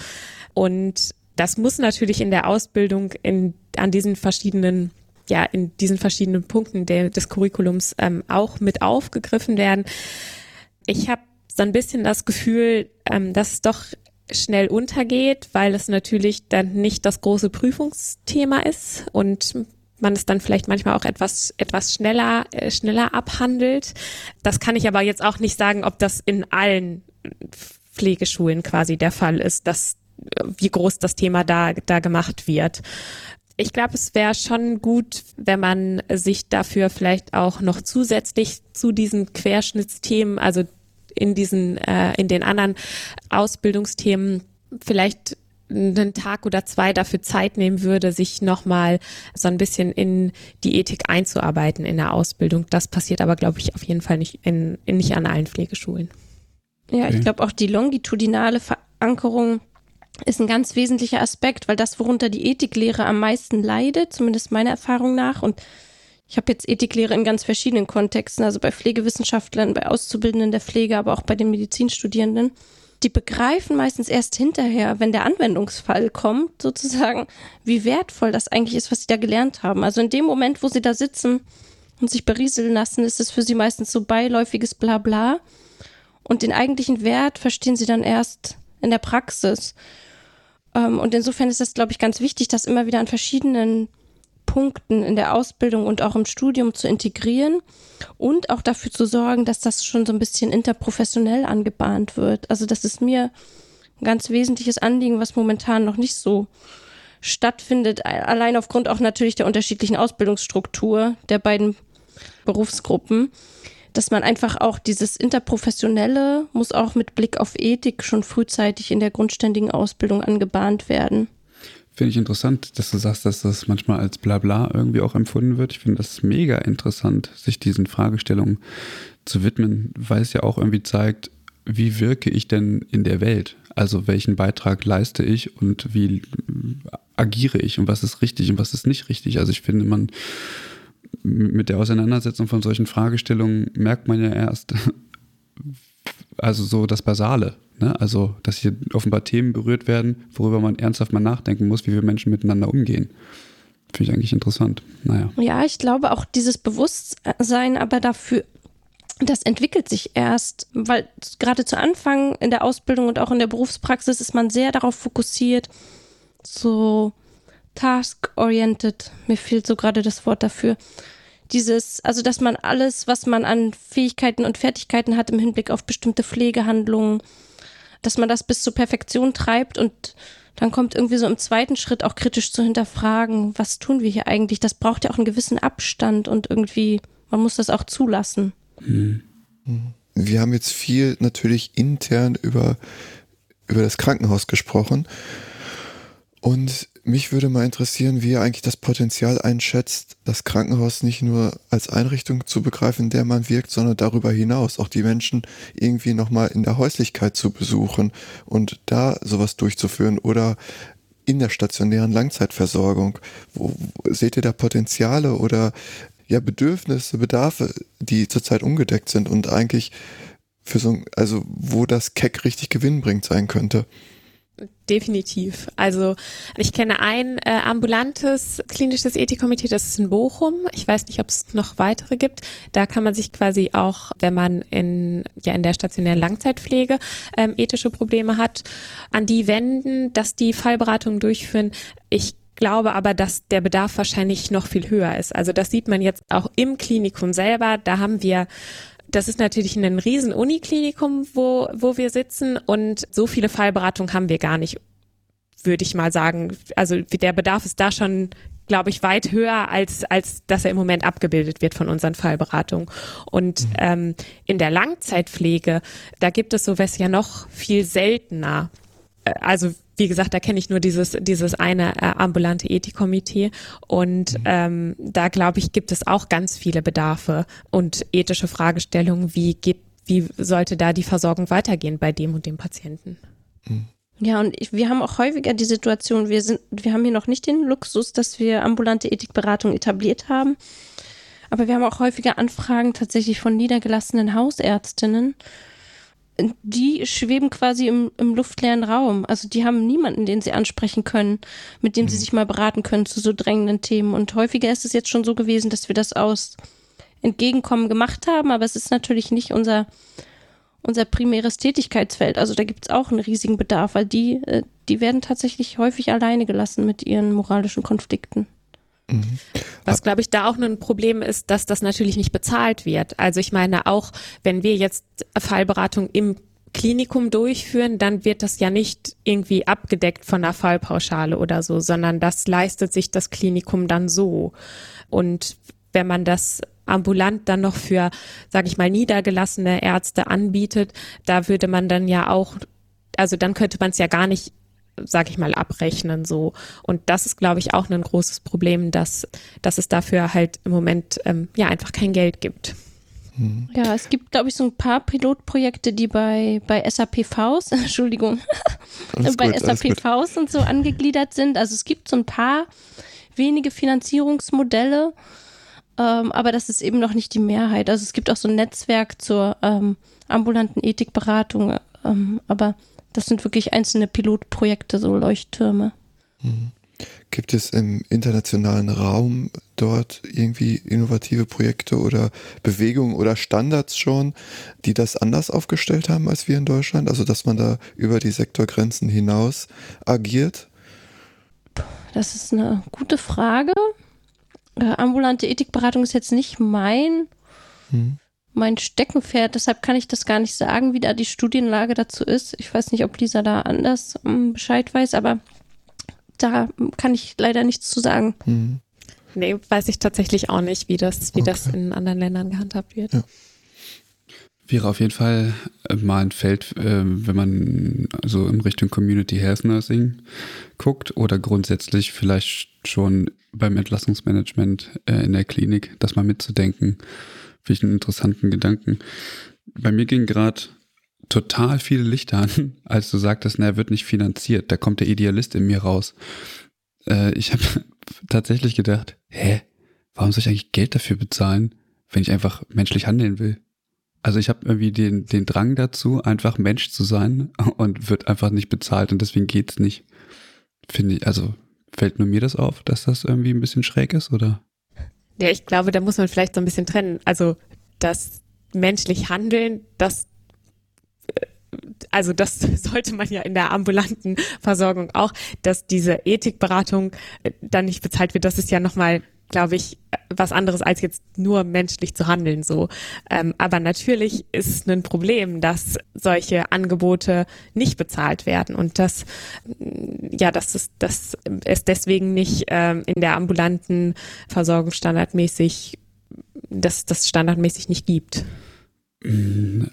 Speaker 3: Und das muss natürlich in der Ausbildung in, an diesen verschiedenen ja in diesen verschiedenen Punkten der, des Curriculums ähm, auch mit aufgegriffen werden. Ich habe so ein bisschen das Gefühl, ähm, dass es doch schnell untergeht, weil es natürlich dann nicht das große Prüfungsthema ist und man es dann vielleicht manchmal auch etwas etwas schneller äh, schneller abhandelt. Das kann ich aber jetzt auch nicht sagen, ob das in allen Pflegeschulen quasi der Fall ist, dass wie groß das Thema da da gemacht wird. Ich glaube, es wäre schon gut, wenn man sich dafür vielleicht auch noch zusätzlich zu diesen Querschnittsthemen, also in diesen, äh, in den anderen Ausbildungsthemen vielleicht einen Tag oder zwei dafür Zeit nehmen würde, sich nochmal so ein bisschen in die Ethik einzuarbeiten in der Ausbildung. Das passiert aber, glaube ich, auf jeden Fall nicht in, in nicht an allen Pflegeschulen.
Speaker 4: Ja, ich glaube auch die longitudinale Verankerung ist ein ganz wesentlicher Aspekt, weil das, worunter die Ethiklehre am meisten leidet, zumindest meiner Erfahrung nach, und ich habe jetzt Ethiklehre in ganz verschiedenen Kontexten, also bei Pflegewissenschaftlern, bei Auszubildenden der Pflege, aber auch bei den Medizinstudierenden. die begreifen meistens erst hinterher, wenn der Anwendungsfall kommt, sozusagen, wie wertvoll das eigentlich ist, was sie da gelernt haben. Also in dem Moment, wo sie da sitzen und sich berieseln lassen, ist es für sie meistens so beiläufiges Blabla. Und den eigentlichen Wert verstehen sie dann erst in der Praxis. Ähm, und insofern ist es, glaube ich, ganz wichtig, das immer wieder an verschiedenen Punkten in der Ausbildung und auch im Studium zu integrieren und auch dafür zu sorgen, dass das schon so ein bisschen interprofessionell angebahnt wird. Also das ist mir ein ganz wesentliches Anliegen, was momentan noch nicht so stattfindet, allein aufgrund auch natürlich der unterschiedlichen Ausbildungsstruktur der beiden Berufsgruppen, dass man einfach auch dieses Interprofessionelle muss auch mit Blick auf Ethik schon frühzeitig in der grundständigen Ausbildung angebahnt werden.
Speaker 1: Finde ich interessant, dass du sagst, dass das manchmal als Blabla irgendwie auch empfunden wird. Ich finde das mega interessant, sich diesen Fragestellungen zu widmen, weil es ja auch irgendwie zeigt, wie wirke ich denn in der Welt? Also welchen Beitrag leiste ich und wie agiere ich und was ist richtig und was ist nicht richtig? Also ich finde, man mit der Auseinandersetzung von solchen Fragestellungen merkt man ja erst, also so das Basale. Ne? Also, dass hier offenbar Themen berührt werden, worüber man ernsthaft mal nachdenken muss, wie wir Menschen miteinander umgehen. Finde ich eigentlich interessant. Naja.
Speaker 4: Ja, ich glaube auch dieses Bewusstsein aber dafür, das entwickelt sich erst, weil gerade zu Anfang in der Ausbildung und auch in der Berufspraxis ist man sehr darauf fokussiert, so task-oriented, mir fehlt so gerade das Wort dafür, dieses, also dass man alles, was man an Fähigkeiten und Fertigkeiten hat im Hinblick auf bestimmte Pflegehandlungen, dass man das bis zur Perfektion treibt und dann kommt irgendwie so im zweiten Schritt auch kritisch zu hinterfragen, was tun wir hier eigentlich? Das braucht ja auch einen gewissen Abstand und irgendwie, man muss das auch zulassen.
Speaker 2: Mhm. Wir haben jetzt viel natürlich intern über, über das Krankenhaus gesprochen. Und mich würde mal interessieren, wie ihr eigentlich das Potenzial einschätzt, das Krankenhaus nicht nur als Einrichtung zu begreifen, in der man wirkt, sondern darüber hinaus auch die Menschen irgendwie nochmal in der Häuslichkeit zu besuchen und da sowas durchzuführen oder in der stationären Langzeitversorgung. Wo, seht ihr da Potenziale oder ja Bedürfnisse, Bedarfe, die zurzeit ungedeckt sind und eigentlich für so, also wo das Keck richtig Gewinn bringt sein könnte?
Speaker 3: Definitiv. Also ich kenne ein äh, ambulantes klinisches Ethikkomitee, das ist in Bochum. Ich weiß nicht, ob es noch weitere gibt. Da kann man sich quasi auch, wenn man in ja in der stationären Langzeitpflege ähm, ethische Probleme hat, an die wenden, dass die Fallberatungen durchführen. Ich glaube aber, dass der Bedarf wahrscheinlich noch viel höher ist. Also das sieht man jetzt auch im Klinikum selber. Da haben wir das ist natürlich ein riesen Uniklinikum, wo, wo wir sitzen und so viele Fallberatungen haben wir gar nicht, würde ich mal sagen. Also der Bedarf ist da schon glaube ich, weit höher, als, als dass er im Moment abgebildet wird von unseren Fallberatungen. Und mhm. ähm, in der Langzeitpflege, da gibt es sowas ja noch viel seltener. Äh, also wie gesagt, da kenne ich nur dieses, dieses eine äh, ambulante Ethikkomitee. Und mhm. ähm, da, glaube ich, gibt es auch ganz viele Bedarfe und ethische Fragestellungen, wie geht, wie sollte da die Versorgung weitergehen bei dem und dem Patienten.
Speaker 4: Mhm. Ja, und ich, wir haben auch häufiger die Situation, wir sind, wir haben hier noch nicht den Luxus, dass wir ambulante Ethikberatung etabliert haben. Aber wir haben auch häufiger Anfragen tatsächlich von niedergelassenen Hausärztinnen, die schweben quasi im, im luftleeren Raum. Also die haben niemanden, den sie ansprechen können, mit dem sie mhm. sich mal beraten können zu so drängenden Themen. Und häufiger ist es jetzt schon so gewesen, dass wir das aus Entgegenkommen gemacht haben, aber es ist natürlich nicht unser, unser primäres Tätigkeitsfeld. Also da gibt es auch einen riesigen Bedarf, weil die, äh, die werden tatsächlich häufig alleine gelassen mit ihren moralischen Konflikten.
Speaker 3: Mhm. Was, glaube ich, da auch ein Problem ist, dass das natürlich nicht bezahlt wird. Also ich meine, auch wenn wir jetzt Fallberatung im Klinikum durchführen, dann wird das ja nicht irgendwie abgedeckt von einer Fallpauschale oder so, sondern das leistet sich das Klinikum dann so. Und wenn man das ambulant dann noch für, sage ich mal, niedergelassene Ärzte anbietet, da würde man dann ja auch, also dann könnte man es ja gar nicht sag ich mal, abrechnen so. Und das ist, glaube ich, auch ein großes Problem, dass, dass es dafür halt im Moment ähm, ja einfach kein Geld gibt.
Speaker 4: Mhm. Ja, es gibt, glaube ich, so ein paar Pilotprojekte, die bei, bei SAP Faust, *laughs* Entschuldigung, bei gut, SAP Faust und so angegliedert sind. Also es gibt so ein paar wenige Finanzierungsmodelle, ähm, aber das ist eben noch nicht die Mehrheit. Also es gibt auch so ein Netzwerk zur ähm, ambulanten Ethikberatung Ähm, aber das sind wirklich einzelne Pilotprojekte, so Leuchttürme.
Speaker 2: Mhm. Gibt es im internationalen Raum dort irgendwie innovative Projekte oder Bewegungen oder Standards schon, die das anders aufgestellt haben als wir in Deutschland? Also dass man da über die Sektorgrenzen hinaus agiert?
Speaker 4: Das ist eine gute Frage. Äh, ambulante Ethikberatung ist jetzt nicht mein, hm. Mein Steckenpferd, deshalb kann ich das gar nicht sagen, wie da die Studienlage dazu ist. Ich weiß nicht, ob Lisa da anders um, Bescheid weiß, aber da kann ich leider nichts zu sagen.
Speaker 3: Mhm. Nee, weiß ich tatsächlich auch nicht, wie das, wie okay. das in anderen Ländern gehandhabt wird. Ja.
Speaker 1: Wäre auf jeden Fall äh, mal ein Feld, äh, wenn man so in Richtung Community Health Nursing guckt oder grundsätzlich vielleicht schon beim Entlassungsmanagement äh, in der Klinik, das mal mitzudenken. Finde ich einen interessanten Gedanken. Bei mir ging gerade total viele Lichter an, *laughs* als du sagtest, na, er wird nicht finanziert. Da kommt der Idealist in mir raus. Äh, ich habe *laughs* tatsächlich gedacht, hä, warum soll ich eigentlich Geld dafür bezahlen, wenn ich einfach menschlich handeln will? Also ich habe irgendwie den, den Drang dazu, einfach Mensch zu sein *laughs* und wird einfach nicht bezahlt und deswegen geht's nicht. Finde ich, also fällt nur mir das auf, dass das irgendwie ein bisschen schräg ist, oder?
Speaker 3: Ja, ich glaube, da muss man vielleicht so ein bisschen trennen. Also das menschlich Handeln, das also das *laughs* sollte man ja in der ambulanten Versorgung auch, dass diese Ethikberatung äh, dann nicht bezahlt wird. Das ist ja nochmal, glaube ich, was anderes als jetzt nur menschlich zu handeln so. Ähm, aber natürlich ist es ein Problem, dass solche Angebote nicht bezahlt werden und dass ja, dass es, dass es deswegen nicht ähm, in der ambulanten Versorgung standardmäßig, dass das standardmäßig nicht gibt.
Speaker 1: Mm,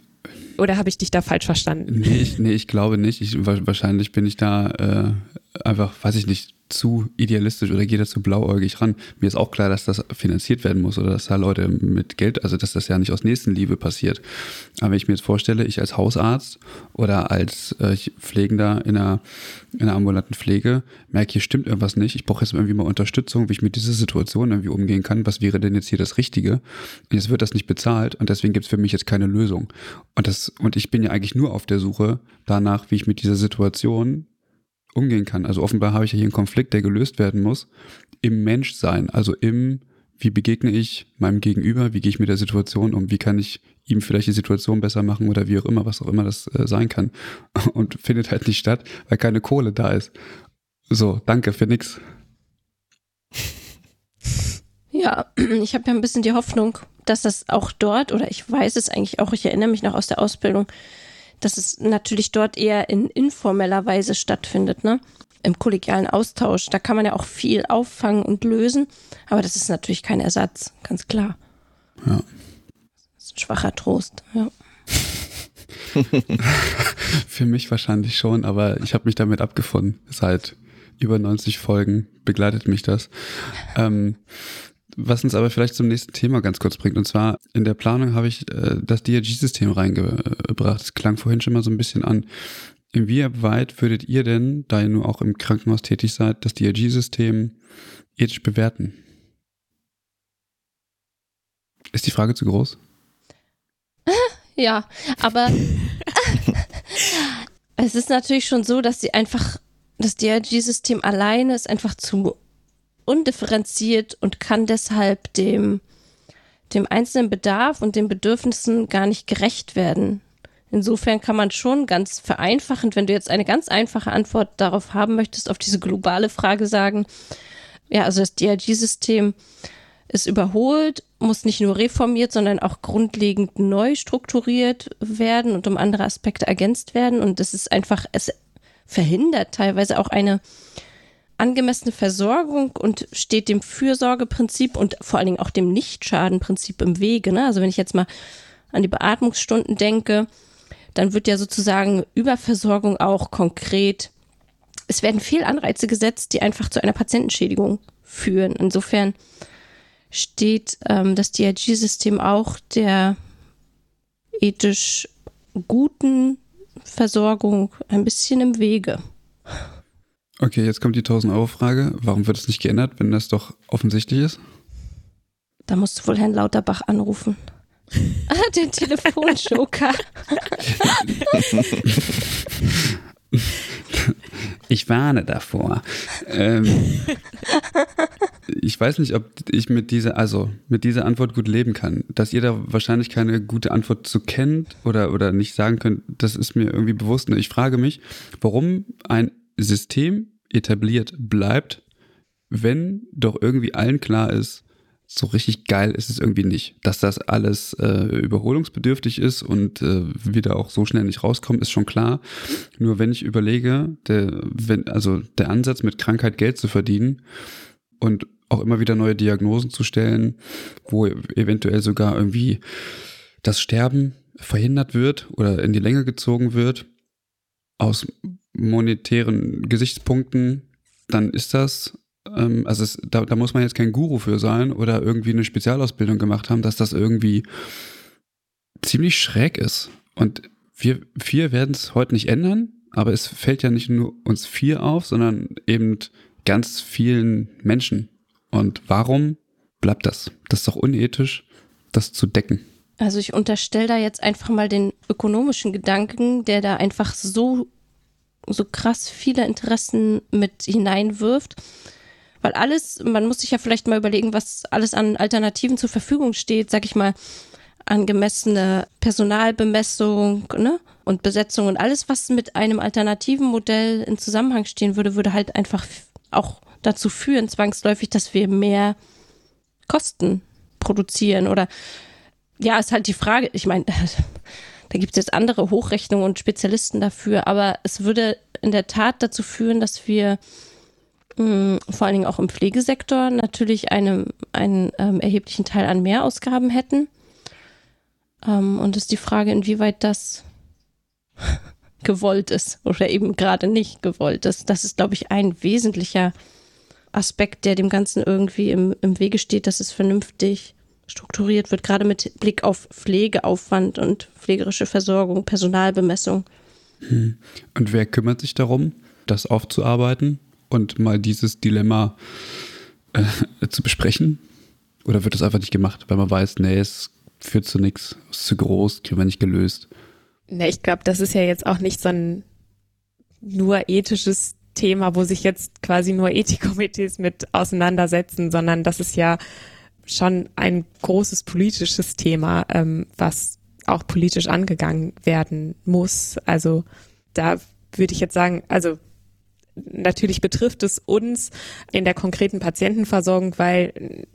Speaker 3: oder habe ich dich da falsch verstanden?
Speaker 1: Nee, ich, nee, ich glaube nicht. Ich, wahrscheinlich bin ich da äh, einfach, weiß ich nicht, zu idealistisch oder da zu blauäugig ran. Mir ist auch klar, dass das finanziert werden muss oder dass da Leute mit Geld, also dass das ja nicht aus Nächstenliebe passiert. Aber wenn ich mir jetzt vorstelle, ich als Hausarzt oder als äh, Pflegender in einer, in einer ambulanten Pflege merke, hier stimmt irgendwas nicht. Ich brauche jetzt irgendwie mal Unterstützung, wie ich mit dieser Situation irgendwie umgehen kann. Was wäre denn jetzt hier das Richtige? Und jetzt wird das nicht bezahlt und deswegen gibt es für mich jetzt keine Lösung. Und das, und ich bin ja eigentlich nur auf der Suche danach, wie ich mit dieser Situation umgehen kann. Also offenbar habe ich ja hier einen Konflikt, der gelöst werden muss, im Menschsein, also im, wie begegne ich meinem Gegenüber, wie gehe ich mit der Situation um, wie kann ich ihm vielleicht die Situation besser machen oder wie auch immer, was auch immer das äh, sein kann. *laughs* Und findet halt nicht statt, weil keine Kohle da ist. So, danke für nix.
Speaker 4: Ja, *clears throat* ich habe ja ein bisschen die Hoffnung, dass das auch dort, oder ich weiß es eigentlich auch, ich erinnere mich noch aus der Ausbildung, dass es natürlich dort eher in informeller Weise stattfindet, ne? Im kollegialen Austausch. Da kann man ja auch viel auffangen und lösen, aber das ist natürlich kein Ersatz, ganz klar.
Speaker 1: Ja.
Speaker 4: Das ist ein schwacher Trost, ja. *laughs*
Speaker 1: Für mich wahrscheinlich schon, aber ich habe mich damit abgefunden. Seit über 90 Folgen begleitet mich das. Ähm, was uns aber vielleicht zum nächsten Thema ganz kurz bringt. Und zwar in der Planung habe ich äh, das DRG-System reingebracht. Es klang vorhin schon mal so ein bisschen an. Inwieweit würdet ihr denn, da ihr nur auch im Krankenhaus tätig seid, das DRG-System ethisch bewerten? Ist die Frage zu groß? *laughs*
Speaker 4: Ja, aber *laughs* es ist natürlich schon so, dass sie einfach, das DRG-System alleine ist einfach zu undifferenziert und kann deshalb dem, dem einzelnen Bedarf und den Bedürfnissen gar nicht gerecht werden. Insofern kann man schon ganz vereinfachend, wenn du jetzt eine ganz einfache Antwort darauf haben möchtest, auf diese globale Frage sagen, ja, also das DRG-System ist überholt, muss nicht nur reformiert, sondern auch grundlegend neu strukturiert werden und um andere Aspekte ergänzt werden. Und es ist einfach, es verhindert teilweise auch eine angemessene Versorgung und steht dem Fürsorgeprinzip und vor allen Dingen auch dem Nichtschadenprinzip im Wege. Ne? Also wenn ich jetzt mal an die Beatmungsstunden denke, dann wird ja sozusagen Überversorgung auch konkret. Es werden Fehlanreize gesetzt, die einfach zu einer Patientenschädigung führen. Insofern steht ähm, das DRG-System auch der ethisch guten Versorgung ein bisschen im Wege.
Speaker 1: Okay, jetzt kommt die 1000-Euro-Frage. Warum wird es nicht geändert, wenn das doch offensichtlich ist?
Speaker 4: Da musst du wohl Herrn Lauterbach anrufen. *laughs* Ah, den Telefonjoker.
Speaker 1: Ich warne davor. Ähm, ich weiß nicht, ob ich mit dieser, also mit dieser Antwort gut leben kann. Dass ihr da wahrscheinlich keine gute Antwort zu kennt oder, oder nicht sagen könnt, das ist mir irgendwie bewusst. Ich frage mich, warum ein System etabliert bleibt, wenn doch irgendwie allen klar ist, so richtig geil ist es irgendwie nicht. Dass das alles äh, überholungsbedürftig ist und äh, wieder auch so schnell nicht rauskommt, ist schon klar. Nur wenn ich überlege, der, wenn, also der Ansatz mit Krankheit Geld zu verdienen und auch immer wieder neue Diagnosen zu stellen, wo eventuell sogar irgendwie das Sterben verhindert wird oder in die Länge gezogen wird, aus monetären Gesichtspunkten, dann ist das ähm, also es, da, da muss man jetzt kein Guru für sein oder irgendwie eine Spezialausbildung gemacht haben, dass das irgendwie ziemlich schräg ist. Und wir vier werden es heute nicht ändern, aber es fällt ja nicht nur uns vier auf, sondern eben ganz vielen Menschen. Und warum bleibt das? Das ist doch unethisch, das zu decken.
Speaker 4: Also ich unterstelle da jetzt einfach mal den ökonomischen Gedanken, der da einfach so, so krass viele Interessen mit hineinwirft. Weil alles, man muss sich ja vielleicht mal überlegen, was alles an Alternativen zur Verfügung steht, sag ich mal, angemessene Personalbemessung ne? und Besetzung und alles, was mit einem alternativen Modell in Zusammenhang stehen würde, würde halt einfach auch dazu führen, zwangsläufig, dass wir mehr Kosten produzieren. Oder ja, ist halt die Frage, ich meine, *laughs* da gibt es jetzt andere Hochrechnungen und Spezialisten dafür, aber es würde in der Tat dazu führen, dass wir vor allen Dingen auch im Pflegesektor natürlich eine, einen ähm, erheblichen Teil an Mehrausgaben hätten. Ähm, und ist die Frage, inwieweit das *laughs* gewollt ist oder eben gerade nicht gewollt ist. Das ist, glaube ich, ein wesentlicher Aspekt, der dem Ganzen irgendwie im, im Wege steht, dass es vernünftig strukturiert wird, gerade mit Blick auf Pflegeaufwand und pflegerische Versorgung, Personalbemessung.
Speaker 1: Hm. Und wer kümmert sich darum, das aufzuarbeiten? und mal dieses Dilemma äh, zu besprechen? Oder wird das einfach nicht gemacht, weil man weiß, nee, es führt zu nichts, es ist zu groß, kriegen wir nicht gelöst?
Speaker 3: Ne, ich glaube, das ist ja jetzt auch nicht so ein nur ethisches Thema, wo sich jetzt quasi nur Ethikkomitees mit auseinandersetzen, sondern das ist ja schon ein großes politisches Thema, ähm, was auch politisch angegangen werden muss. Also da würde ich jetzt sagen, also natürlich betrifft es uns in der konkreten Patientenversorgung, weil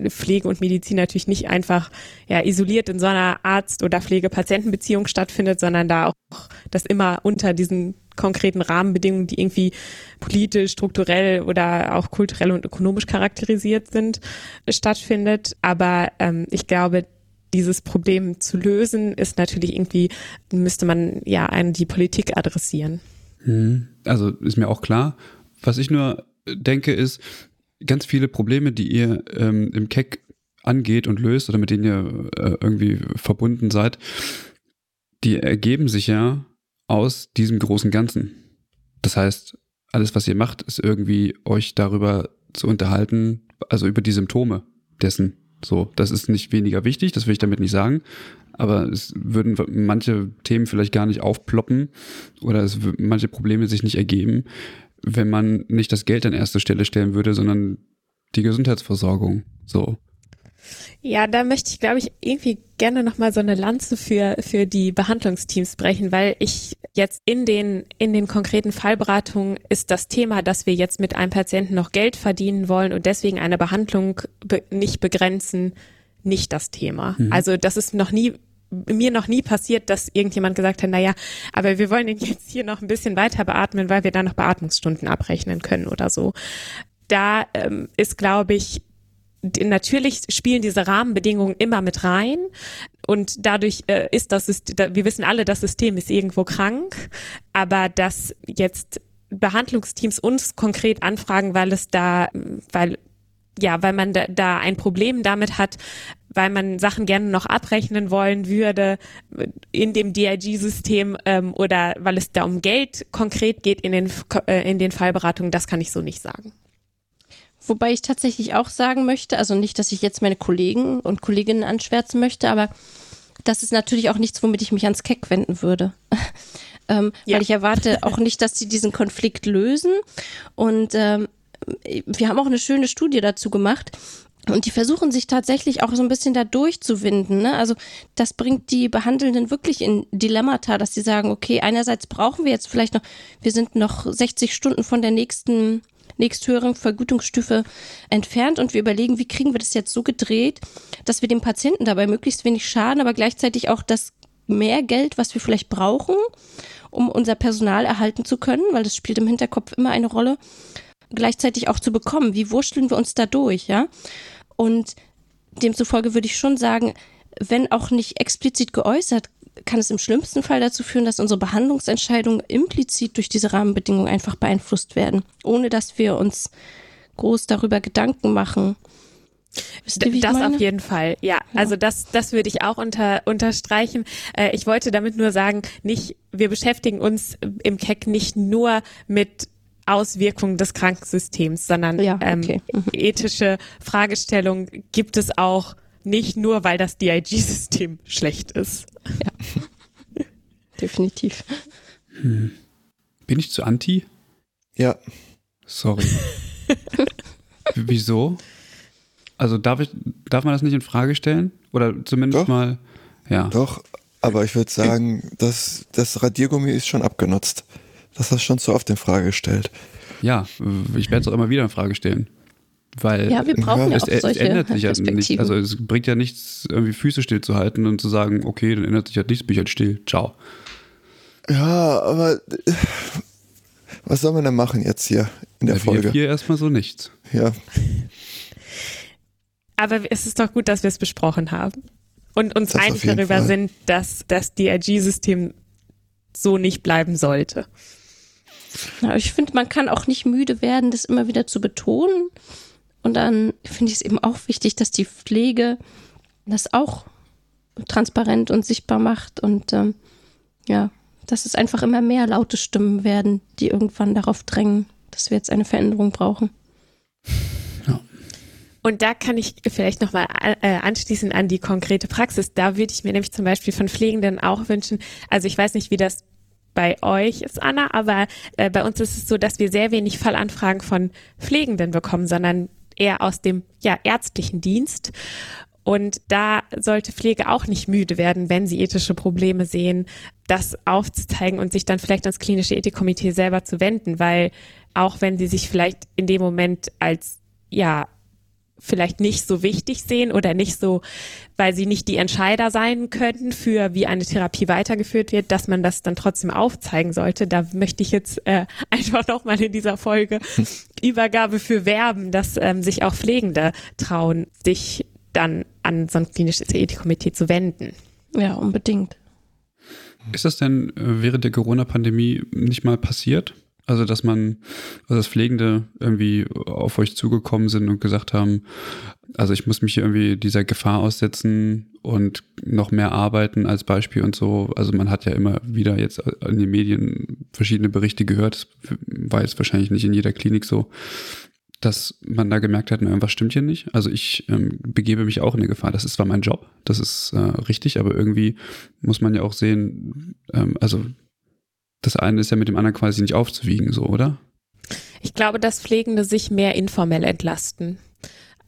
Speaker 3: Pflege und Medizin natürlich nicht einfach ja, isoliert in so einer Arzt- oder Pflege-Patientenbeziehung stattfindet, sondern da auch das immer unter diesen konkreten Rahmenbedingungen, die irgendwie politisch, strukturell oder auch kulturell und ökonomisch charakterisiert sind, stattfindet. Aber ähm, ich glaube, dieses Problem zu lösen, ist natürlich irgendwie, müsste man ja an die Politik adressieren.
Speaker 1: Hm. Also ist mir auch klar. Was ich nur denke, ist, ganz viele Probleme, die ihr ähm, im Keck angeht und löst oder mit denen ihr äh, irgendwie verbunden seid, die ergeben sich ja aus diesem großen Ganzen. Das heißt, alles, was ihr macht, ist irgendwie euch darüber zu unterhalten, also über die Symptome dessen. So, das ist nicht weniger wichtig, das will ich damit nicht sagen, aber es würden manche Themen vielleicht gar nicht aufploppen oder es manche Probleme sich nicht ergeben, wenn man nicht das Geld an erste Stelle stellen würde, sondern die Gesundheitsversorgung. So.
Speaker 3: Ja, da möchte ich, glaube ich, irgendwie gerne nochmal so eine Lanze für, für die Behandlungsteams brechen, weil ich jetzt in den, in den konkreten Fallberatungen ist das Thema, dass wir jetzt mit einem Patienten noch Geld verdienen wollen und deswegen eine Behandlung be nicht begrenzen, nicht das Thema. Mhm. Also das ist noch nie mir noch nie passiert, dass irgendjemand gesagt hat, na ja, aber wir wollen ihn jetzt hier noch ein bisschen weiter beatmen, weil wir da noch Beatmungsstunden abrechnen können oder so. Da ähm, ist, glaube ich, natürlich spielen diese Rahmenbedingungen immer mit rein und dadurch äh, ist das System, wir wissen alle, das System ist irgendwo krank, aber dass jetzt Behandlungsteams uns konkret anfragen, weil es da, weil ja, weil man da, da ein Problem damit hat, weil man Sachen gerne noch abrechnen wollen würde in dem DIG-System ähm, oder weil es da um Geld konkret geht in den, äh, in den Fallberatungen, das kann ich so nicht sagen.
Speaker 4: Wobei ich tatsächlich auch sagen möchte, also nicht, dass ich jetzt meine Kollegen und Kolleginnen anschwärzen möchte, aber das ist natürlich auch nichts, womit ich mich ans Keck wenden würde. *laughs* ähm, ja. Weil ich erwarte auch nicht, dass sie diesen Konflikt lösen. Und ähm, wir haben auch eine schöne Studie dazu gemacht. Und die versuchen sich tatsächlich auch so ein bisschen da durchzuwinden. Ne? Also das bringt die Behandelnden wirklich in Dilemmata, dass sie sagen, okay, einerseits brauchen wir jetzt vielleicht noch, wir sind noch 60 Stunden von der nächsten nächsthöheren Vergütungsstufe entfernt und wir überlegen, wie kriegen wir das jetzt so gedreht, dass wir dem Patienten dabei möglichst wenig schaden, aber gleichzeitig auch das mehr Geld, was wir vielleicht brauchen, um unser Personal erhalten zu können, weil das spielt im Hinterkopf immer eine Rolle, gleichzeitig auch zu bekommen. Wie wurschteln wir uns da durch, ja? Und demzufolge würde ich schon sagen, wenn auch nicht explizit geäußert, kann es im schlimmsten Fall dazu führen, dass unsere Behandlungsentscheidungen implizit durch diese Rahmenbedingungen einfach beeinflusst werden, ohne dass wir uns groß darüber Gedanken machen.
Speaker 3: Ihr, das auf jeden Fall, ja. ja. Also das, das würde ich auch unter, unterstreichen. Äh, ich wollte damit nur sagen, nicht, wir beschäftigen uns im Keck nicht nur mit Auswirkungen des Krankensystems, sondern ja, okay. ähm, mhm. ethische Fragestellungen gibt es auch nicht nur, weil das DIG-System schlecht ist. Ja. *laughs*
Speaker 4: Definitiv.
Speaker 1: Hm. Bin ich zu anti?
Speaker 2: Ja.
Speaker 1: Sorry. Wieso? Also darf ich, darf man das nicht in Frage stellen? Oder zumindest
Speaker 2: Doch.
Speaker 1: mal, ja.
Speaker 2: Doch, aber ich würde sagen, das, das Radiergummi ist schon abgenutzt. Das hast du schon zu oft in Frage gestellt.
Speaker 1: Ja, ich werde es auch immer wieder in Frage stellen. Weil
Speaker 4: ja, wir brauchen ja,
Speaker 1: es,
Speaker 4: auch solche
Speaker 1: es ändert sich ja nicht. Also es bringt ja nichts, irgendwie Füße stillzuhalten und zu sagen, okay, dann ändert sich halt nichts, bin ich halt still. Ciao.
Speaker 2: Ja, aber was soll man denn machen jetzt hier in der ja, Folge?
Speaker 1: Hier erstmal so nichts.
Speaker 2: Ja.
Speaker 3: Aber es ist doch gut, dass wir es besprochen haben und uns einig darüber Fall. sind, dass das DRG-System so nicht bleiben sollte.
Speaker 4: Ich finde, man kann auch nicht müde werden, das immer wieder zu betonen. Und dann finde ich es eben auch wichtig, dass die Pflege das auch transparent und sichtbar macht und ähm, ja, dass es einfach immer mehr laute Stimmen werden, die irgendwann darauf drängen, dass wir jetzt eine Veränderung brauchen.
Speaker 3: Ja. Und da kann ich vielleicht nochmal äh, anschließen an die konkrete Praxis. Da würde ich mir nämlich zum Beispiel von Pflegenden auch wünschen, also ich weiß nicht, wie das bei euch ist, Anna, aber äh, bei uns ist es so, dass wir sehr wenig Fallanfragen von Pflegenden bekommen, sondern eher aus dem ja, ärztlichen Dienst. Und da sollte Pflege auch nicht müde werden, wenn sie ethische Probleme sehen, das aufzuzeigen und sich dann vielleicht ans klinische Ethikkomitee selber zu wenden, weil auch wenn sie sich vielleicht in dem Moment als ja vielleicht nicht so wichtig sehen oder nicht so, weil sie nicht die Entscheider sein könnten für wie eine Therapie weitergeführt wird, dass man das dann trotzdem aufzeigen sollte. Da möchte ich jetzt äh, *laughs* einfach nochmal in dieser Folge *laughs* Übergabe für werben, dass ähm, sich auch Pflegende trauen, sich dann an so ein klinisches Ethikkomitee zu wenden.
Speaker 4: Ja, unbedingt.
Speaker 1: Ist das denn äh, während der Corona-Pandemie nicht mal passiert? Also, dass man, also dass Pflegende irgendwie auf euch zugekommen sind und gesagt haben, also ich muss mich irgendwie dieser Gefahr aussetzen und noch mehr arbeiten als Beispiel und so. Also man hat ja immer wieder jetzt in den Medien verschiedene Berichte gehört. Das war jetzt wahrscheinlich nicht in jeder Klinik so, dass man da gemerkt hat, irgendwas stimmt hier nicht. Also ich ähm, begebe mich auch in eine Gefahr. Das ist zwar mein Job, das ist äh, richtig, aber irgendwie muss man ja auch sehen, ähm, also das eine ist ja mit dem anderen quasi nicht aufzuwiegen, so, oder?
Speaker 3: Ich glaube, dass Pflegende sich mehr informell entlasten.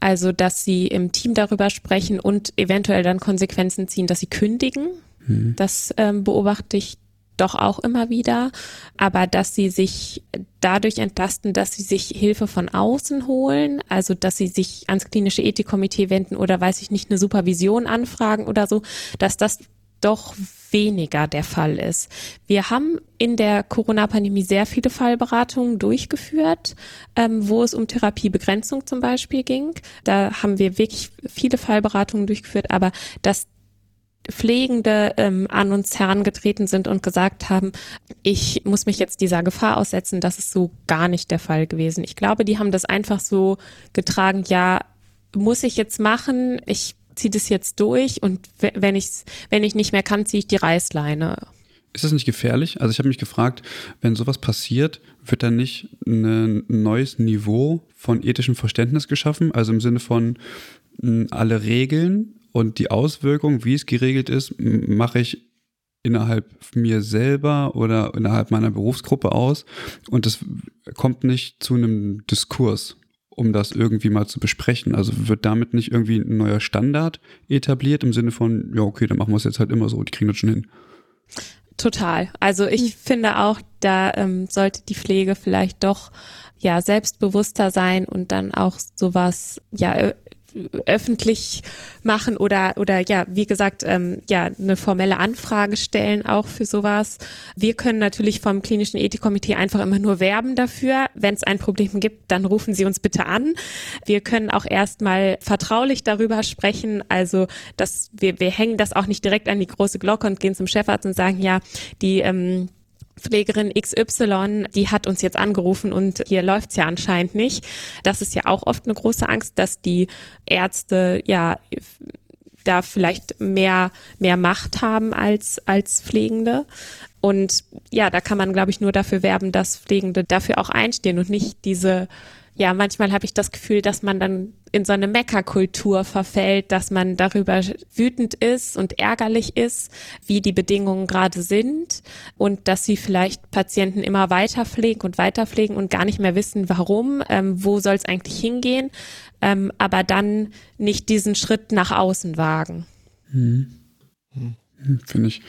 Speaker 3: Also, dass sie im Team darüber sprechen und eventuell dann Konsequenzen ziehen, dass sie kündigen. Mhm. Das ähm, beobachte ich doch auch immer wieder. Aber dass sie sich dadurch entlasten, dass sie sich Hilfe von außen holen, also dass sie sich ans klinische Ethikkomitee wenden oder weiß ich nicht, eine Supervision anfragen oder so, dass das doch weniger der Fall ist. Wir haben in der Corona-Pandemie sehr viele Fallberatungen durchgeführt, ähm, wo es um Therapiebegrenzung zum Beispiel ging. Da haben wir wirklich viele Fallberatungen durchgeführt, aber dass Pflegende ähm, an uns herangetreten sind und gesagt haben, ich muss mich jetzt dieser Gefahr aussetzen, das ist so gar nicht der Fall gewesen. Ich glaube, die haben das einfach so getragen, ja, muss ich jetzt machen, ich ziehe das jetzt durch und wenn ich wenn ich nicht mehr kann, ziehe ich die Reißleine.
Speaker 1: Ist das nicht gefährlich? Also ich habe mich gefragt, wenn sowas passiert, wird dann nicht ein neues Niveau von ethischem Verständnis geschaffen? Also im Sinne von alle Regeln und die Auswirkung, wie es geregelt ist, mache ich innerhalb mir selber oder innerhalb meiner Berufsgruppe aus und es kommt nicht zu einem Diskurs, um das irgendwie mal zu besprechen. Also wird damit nicht irgendwie ein neuer Standard etabliert im Sinne von, ja, okay, dann machen wir es jetzt halt immer so, die kriegen das schon hin.
Speaker 3: Total. Also ich hm. finde auch, da ähm, sollte die Pflege vielleicht doch ja selbstbewusster sein und dann auch sowas ja öffentlich machen oder oder ja, wie gesagt, ähm, ja, eine formelle Anfrage stellen auch für sowas. Wir können natürlich vom klinischen Ethikkomitee einfach immer nur werben dafür. Wenn es ein Problem gibt, dann rufen Sie uns bitte an. Wir können auch erstmal vertraulich darüber sprechen, also dass wir wir hängen das auch nicht direkt an die große Glocke und gehen zum Chefarzt und sagen, ja, die ähm, Pflegerin XY, die hat uns jetzt angerufen und hier läuft's ja anscheinend nicht. Das ist ja auch oft eine große Angst, dass die Ärzte ja da vielleicht mehr mehr Macht haben als als Pflegende. Und ja, da kann man glaube ich nur dafür werben, dass Pflegende dafür auch einstehen und nicht diese ja, manchmal habe ich das Gefühl, dass man dann in so eine Meckerkultur verfällt, dass man darüber wütend ist und ärgerlich ist, wie die Bedingungen gerade sind und dass sie vielleicht Patienten immer weiter pflegen und weiter pflegen und gar nicht mehr wissen, warum, ähm, wo soll es eigentlich hingehen, ähm, aber dann nicht diesen Schritt nach außen wagen.
Speaker 1: Hm. Finde ich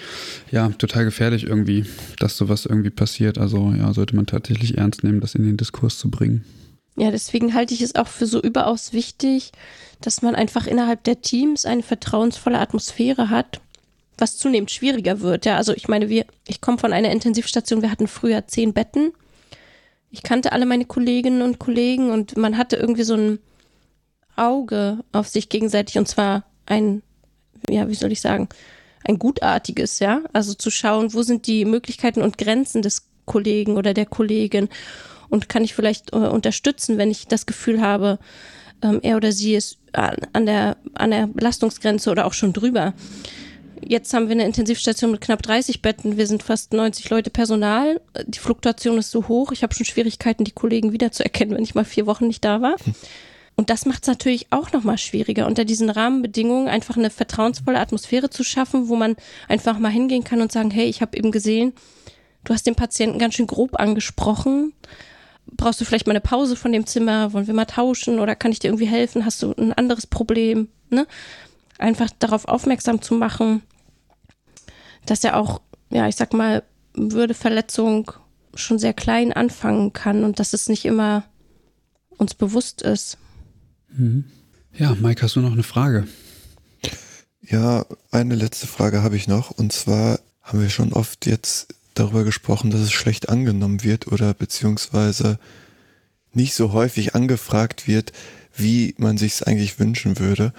Speaker 1: ja total gefährlich irgendwie, dass sowas irgendwie passiert. Also ja, sollte man tatsächlich ernst nehmen, das in den Diskurs zu bringen.
Speaker 4: Ja, deswegen halte ich es auch für so überaus wichtig, dass man einfach innerhalb der Teams eine vertrauensvolle Atmosphäre hat, was zunehmend schwieriger wird. Ja, also ich meine, wir, ich komme von einer Intensivstation, wir hatten früher zehn Betten. Ich kannte alle meine Kolleginnen und Kollegen und man hatte irgendwie so ein Auge auf sich gegenseitig und zwar ein, ja, wie soll ich sagen, ein gutartiges, ja. Also zu schauen, wo sind die Möglichkeiten und Grenzen des Kollegen oder der Kollegin und kann ich vielleicht äh, unterstützen, wenn ich das Gefühl habe, ähm, er oder sie ist an der, an der Belastungsgrenze oder auch schon drüber. Jetzt haben wir eine Intensivstation mit knapp 30 Betten. Wir sind fast 90 Leute Personal. Die Fluktuation ist so hoch. Ich habe schon Schwierigkeiten, die Kollegen wiederzuerkennen, wenn ich mal vier Wochen nicht da war. Und das macht es natürlich auch nochmal schwieriger, unter diesen Rahmenbedingungen einfach eine vertrauensvolle Atmosphäre zu schaffen, wo man einfach mal hingehen kann und sagen, hey, ich habe eben gesehen, du hast den Patienten ganz schön grob angesprochen brauchst du vielleicht mal eine Pause von dem Zimmer? Wollen wir mal tauschen oder kann ich dir irgendwie helfen? Hast du ein anderes Problem? Ne? Einfach darauf aufmerksam zu machen, dass er auch, ja, ich sag mal, Würdeverletzung schon sehr klein anfangen kann und dass es nicht immer uns bewusst ist.
Speaker 1: Mhm. Ja, Mike, hast du noch eine Frage?
Speaker 2: Ja, eine letzte Frage habe ich noch. Und zwar haben wir schon oft jetzt darüber gesprochen, dass es schlecht angenommen wird oder beziehungsweise nicht so häufig angefragt wird, wie man sich es eigentlich wünschen würde.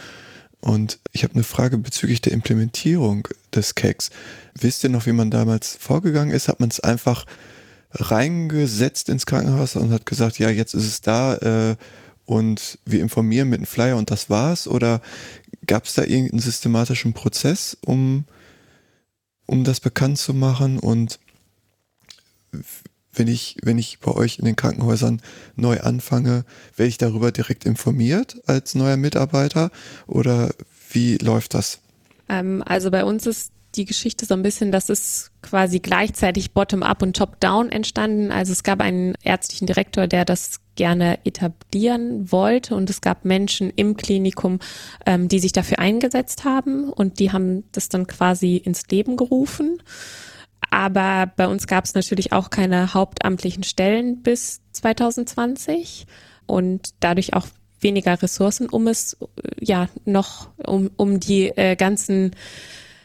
Speaker 2: Und ich habe eine Frage bezüglich der Implementierung des Keks. Wisst ihr noch, wie man damals vorgegangen ist? Hat man es einfach reingesetzt ins Krankenhaus und hat gesagt, ja, jetzt ist es da äh, und wir informieren mit einem Flyer und das war's? Oder gab es da irgendeinen systematischen Prozess, um, um das bekannt zu machen? Und wenn ich, wenn ich bei euch in den Krankenhäusern neu anfange, werde ich darüber direkt informiert als neuer Mitarbeiter oder wie läuft das?
Speaker 3: Ähm, also bei uns ist die Geschichte so ein bisschen, dass es quasi gleichzeitig bottom-up und top-down entstanden. Also es gab einen ärztlichen Direktor, der das gerne etablieren wollte und es gab Menschen im Klinikum, ähm, die sich dafür eingesetzt haben und die haben das dann quasi ins Leben gerufen. Aber bei uns gab es natürlich auch keine hauptamtlichen Stellen bis 2020 und dadurch auch weniger Ressourcen, um es ja noch, um, um die äh, ganzen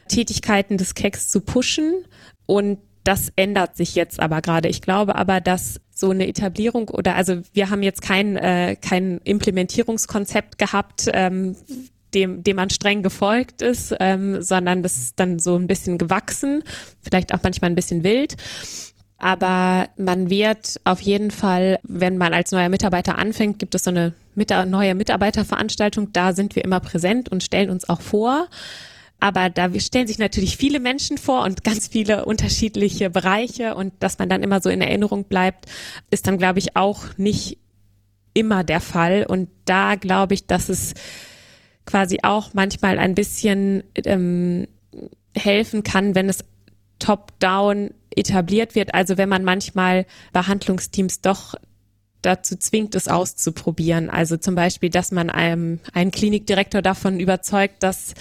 Speaker 3: Tätigkeiten des Keks zu pushen. Und das ändert sich jetzt aber gerade. Ich glaube aber, dass so eine Etablierung oder also wir haben jetzt kein, äh, kein Implementierungskonzept gehabt, ähm, dem, dem man streng gefolgt ist, ähm, sondern das ist dann so ein bisschen gewachsen, vielleicht auch manchmal ein bisschen wild. Aber man wird auf jeden Fall, wenn man als neuer Mitarbeiter anfängt, gibt es so eine neue Mitarbeiterveranstaltung. Da sind wir immer präsent und stellen uns auch vor. Aber da stellen sich natürlich viele Menschen vor und ganz viele unterschiedliche Bereiche und dass man dann immer so in Erinnerung bleibt, ist dann, glaube ich, auch nicht immer der Fall. Und da glaube ich, dass es quasi auch manchmal ein bisschen ähm, helfen kann, wenn es top-down etabliert wird. Also wenn man manchmal Behandlungsteams doch dazu zwingt, es auszuprobieren. Also zum Beispiel, dass man einem, einen Klinikdirektor davon überzeugt, dass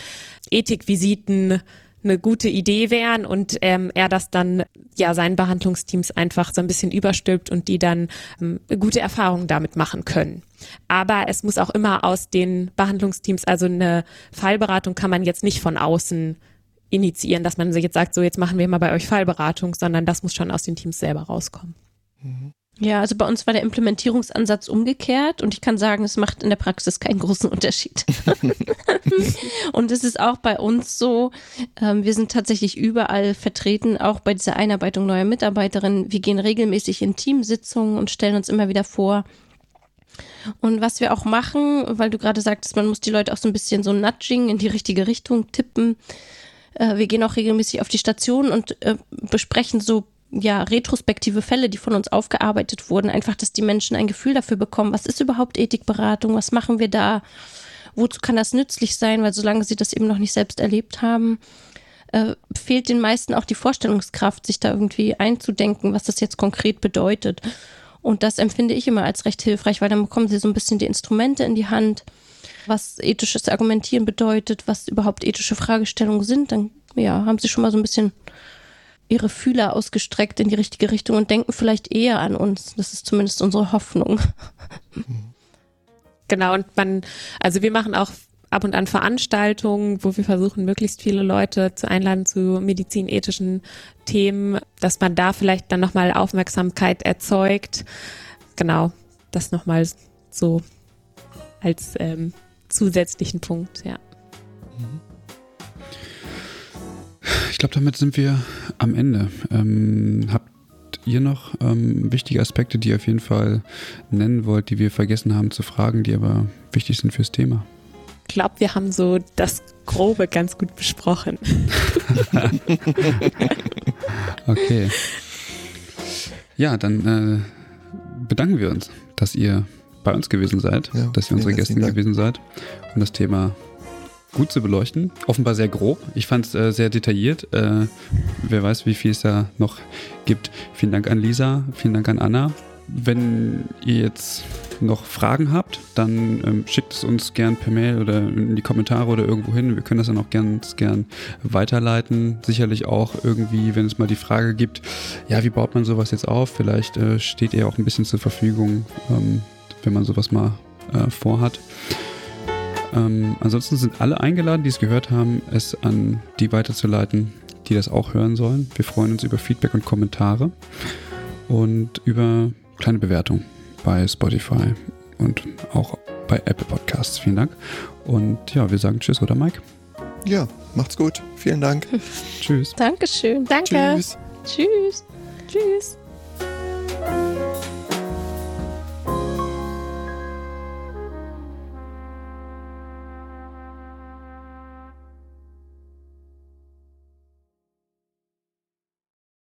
Speaker 3: Ethikvisiten eine gute Idee wären und ähm, er das dann ja seinen Behandlungsteams einfach so ein bisschen überstülpt und die dann ähm, gute Erfahrungen damit machen können. Aber es muss auch immer aus den Behandlungsteams, also eine Fallberatung kann man jetzt nicht von außen initiieren, dass man jetzt sagt, so jetzt machen wir mal bei euch Fallberatung, sondern das muss schon aus den Teams selber rauskommen.
Speaker 4: Mhm. Ja, also bei uns war der Implementierungsansatz umgekehrt und ich kann sagen, es macht in der Praxis keinen großen Unterschied. *laughs* und es ist auch bei uns so, ähm, wir sind tatsächlich überall vertreten, auch bei dieser Einarbeitung neuer Mitarbeiterinnen. Wir gehen regelmäßig in Teamsitzungen und stellen uns immer wieder vor, und was wir auch machen, weil du gerade sagtest, man muss die Leute auch so ein bisschen so nudging in die richtige Richtung tippen. Äh, wir gehen auch regelmäßig auf die Station und äh, besprechen so ja, retrospektive Fälle, die von uns aufgearbeitet wurden, einfach, dass die Menschen ein Gefühl dafür bekommen, was ist überhaupt Ethikberatung, was machen wir da, wozu kann das nützlich sein, weil solange sie das eben noch nicht selbst erlebt haben, äh, fehlt den meisten auch die Vorstellungskraft, sich da irgendwie einzudenken, was das jetzt konkret bedeutet. Und das empfinde ich immer als recht hilfreich, weil dann bekommen sie so ein bisschen die Instrumente in die Hand, was ethisches Argumentieren bedeutet, was überhaupt ethische Fragestellungen sind. Dann ja, haben sie schon mal so ein bisschen ihre Fühler ausgestreckt in die richtige Richtung und denken vielleicht eher an uns. Das ist zumindest unsere Hoffnung. *laughs*
Speaker 3: Genau, und man, also wir machen auch ab und an Veranstaltungen, wo wir versuchen, möglichst viele Leute zu einladen zu medizinethischen Themen, dass man da vielleicht dann nochmal Aufmerksamkeit erzeugt. Genau, das nochmal so als ähm, zusätzlichen Punkt, ja.
Speaker 1: Ich glaube, damit sind wir am Ende. Ähm, habt ihr noch ähm, wichtige Aspekte, die ihr auf jeden Fall nennen wollt, die wir vergessen haben zu fragen, die aber wichtig sind fürs Thema?
Speaker 3: Ich glaube, wir haben so das Grobe ganz gut besprochen. *laughs*
Speaker 1: okay. Ja, dann äh, bedanken wir uns, dass ihr bei uns gewesen seid, ja, dass ihr unsere Gäste gewesen seid und das Thema gut zu beleuchten. Offenbar sehr grob. Ich fand es äh, sehr detailliert. Äh, wer weiß, wie viel es da noch gibt. Vielen Dank an Lisa, vielen Dank an Anna. Wenn ihr jetzt noch Fragen habt, dann ähm, schickt es uns gern per Mail oder in die Kommentare oder irgendwo hin. Wir können das dann auch ganz gern weiterleiten. Sicherlich auch irgendwie, wenn es mal die Frage gibt, ja, wie baut man sowas jetzt auf? Vielleicht äh, steht ihr auch ein bisschen zur Verfügung, ähm, wenn man sowas mal äh, vorhat. Ähm, ansonsten sind alle eingeladen, die es gehört haben, es an die weiterzuleiten, die das auch hören sollen. Wir freuen uns über Feedback und Kommentare und über kleine Bewertungen bei Spotify und auch bei Apple Podcasts. Vielen Dank. Und ja, wir sagen Tschüss, oder Mike?
Speaker 2: Ja, macht's gut. Vielen Dank. *laughs*
Speaker 1: Tschüss.
Speaker 4: Dankeschön.
Speaker 3: Danke.
Speaker 4: Tschüss. Tschüss. Tschüss.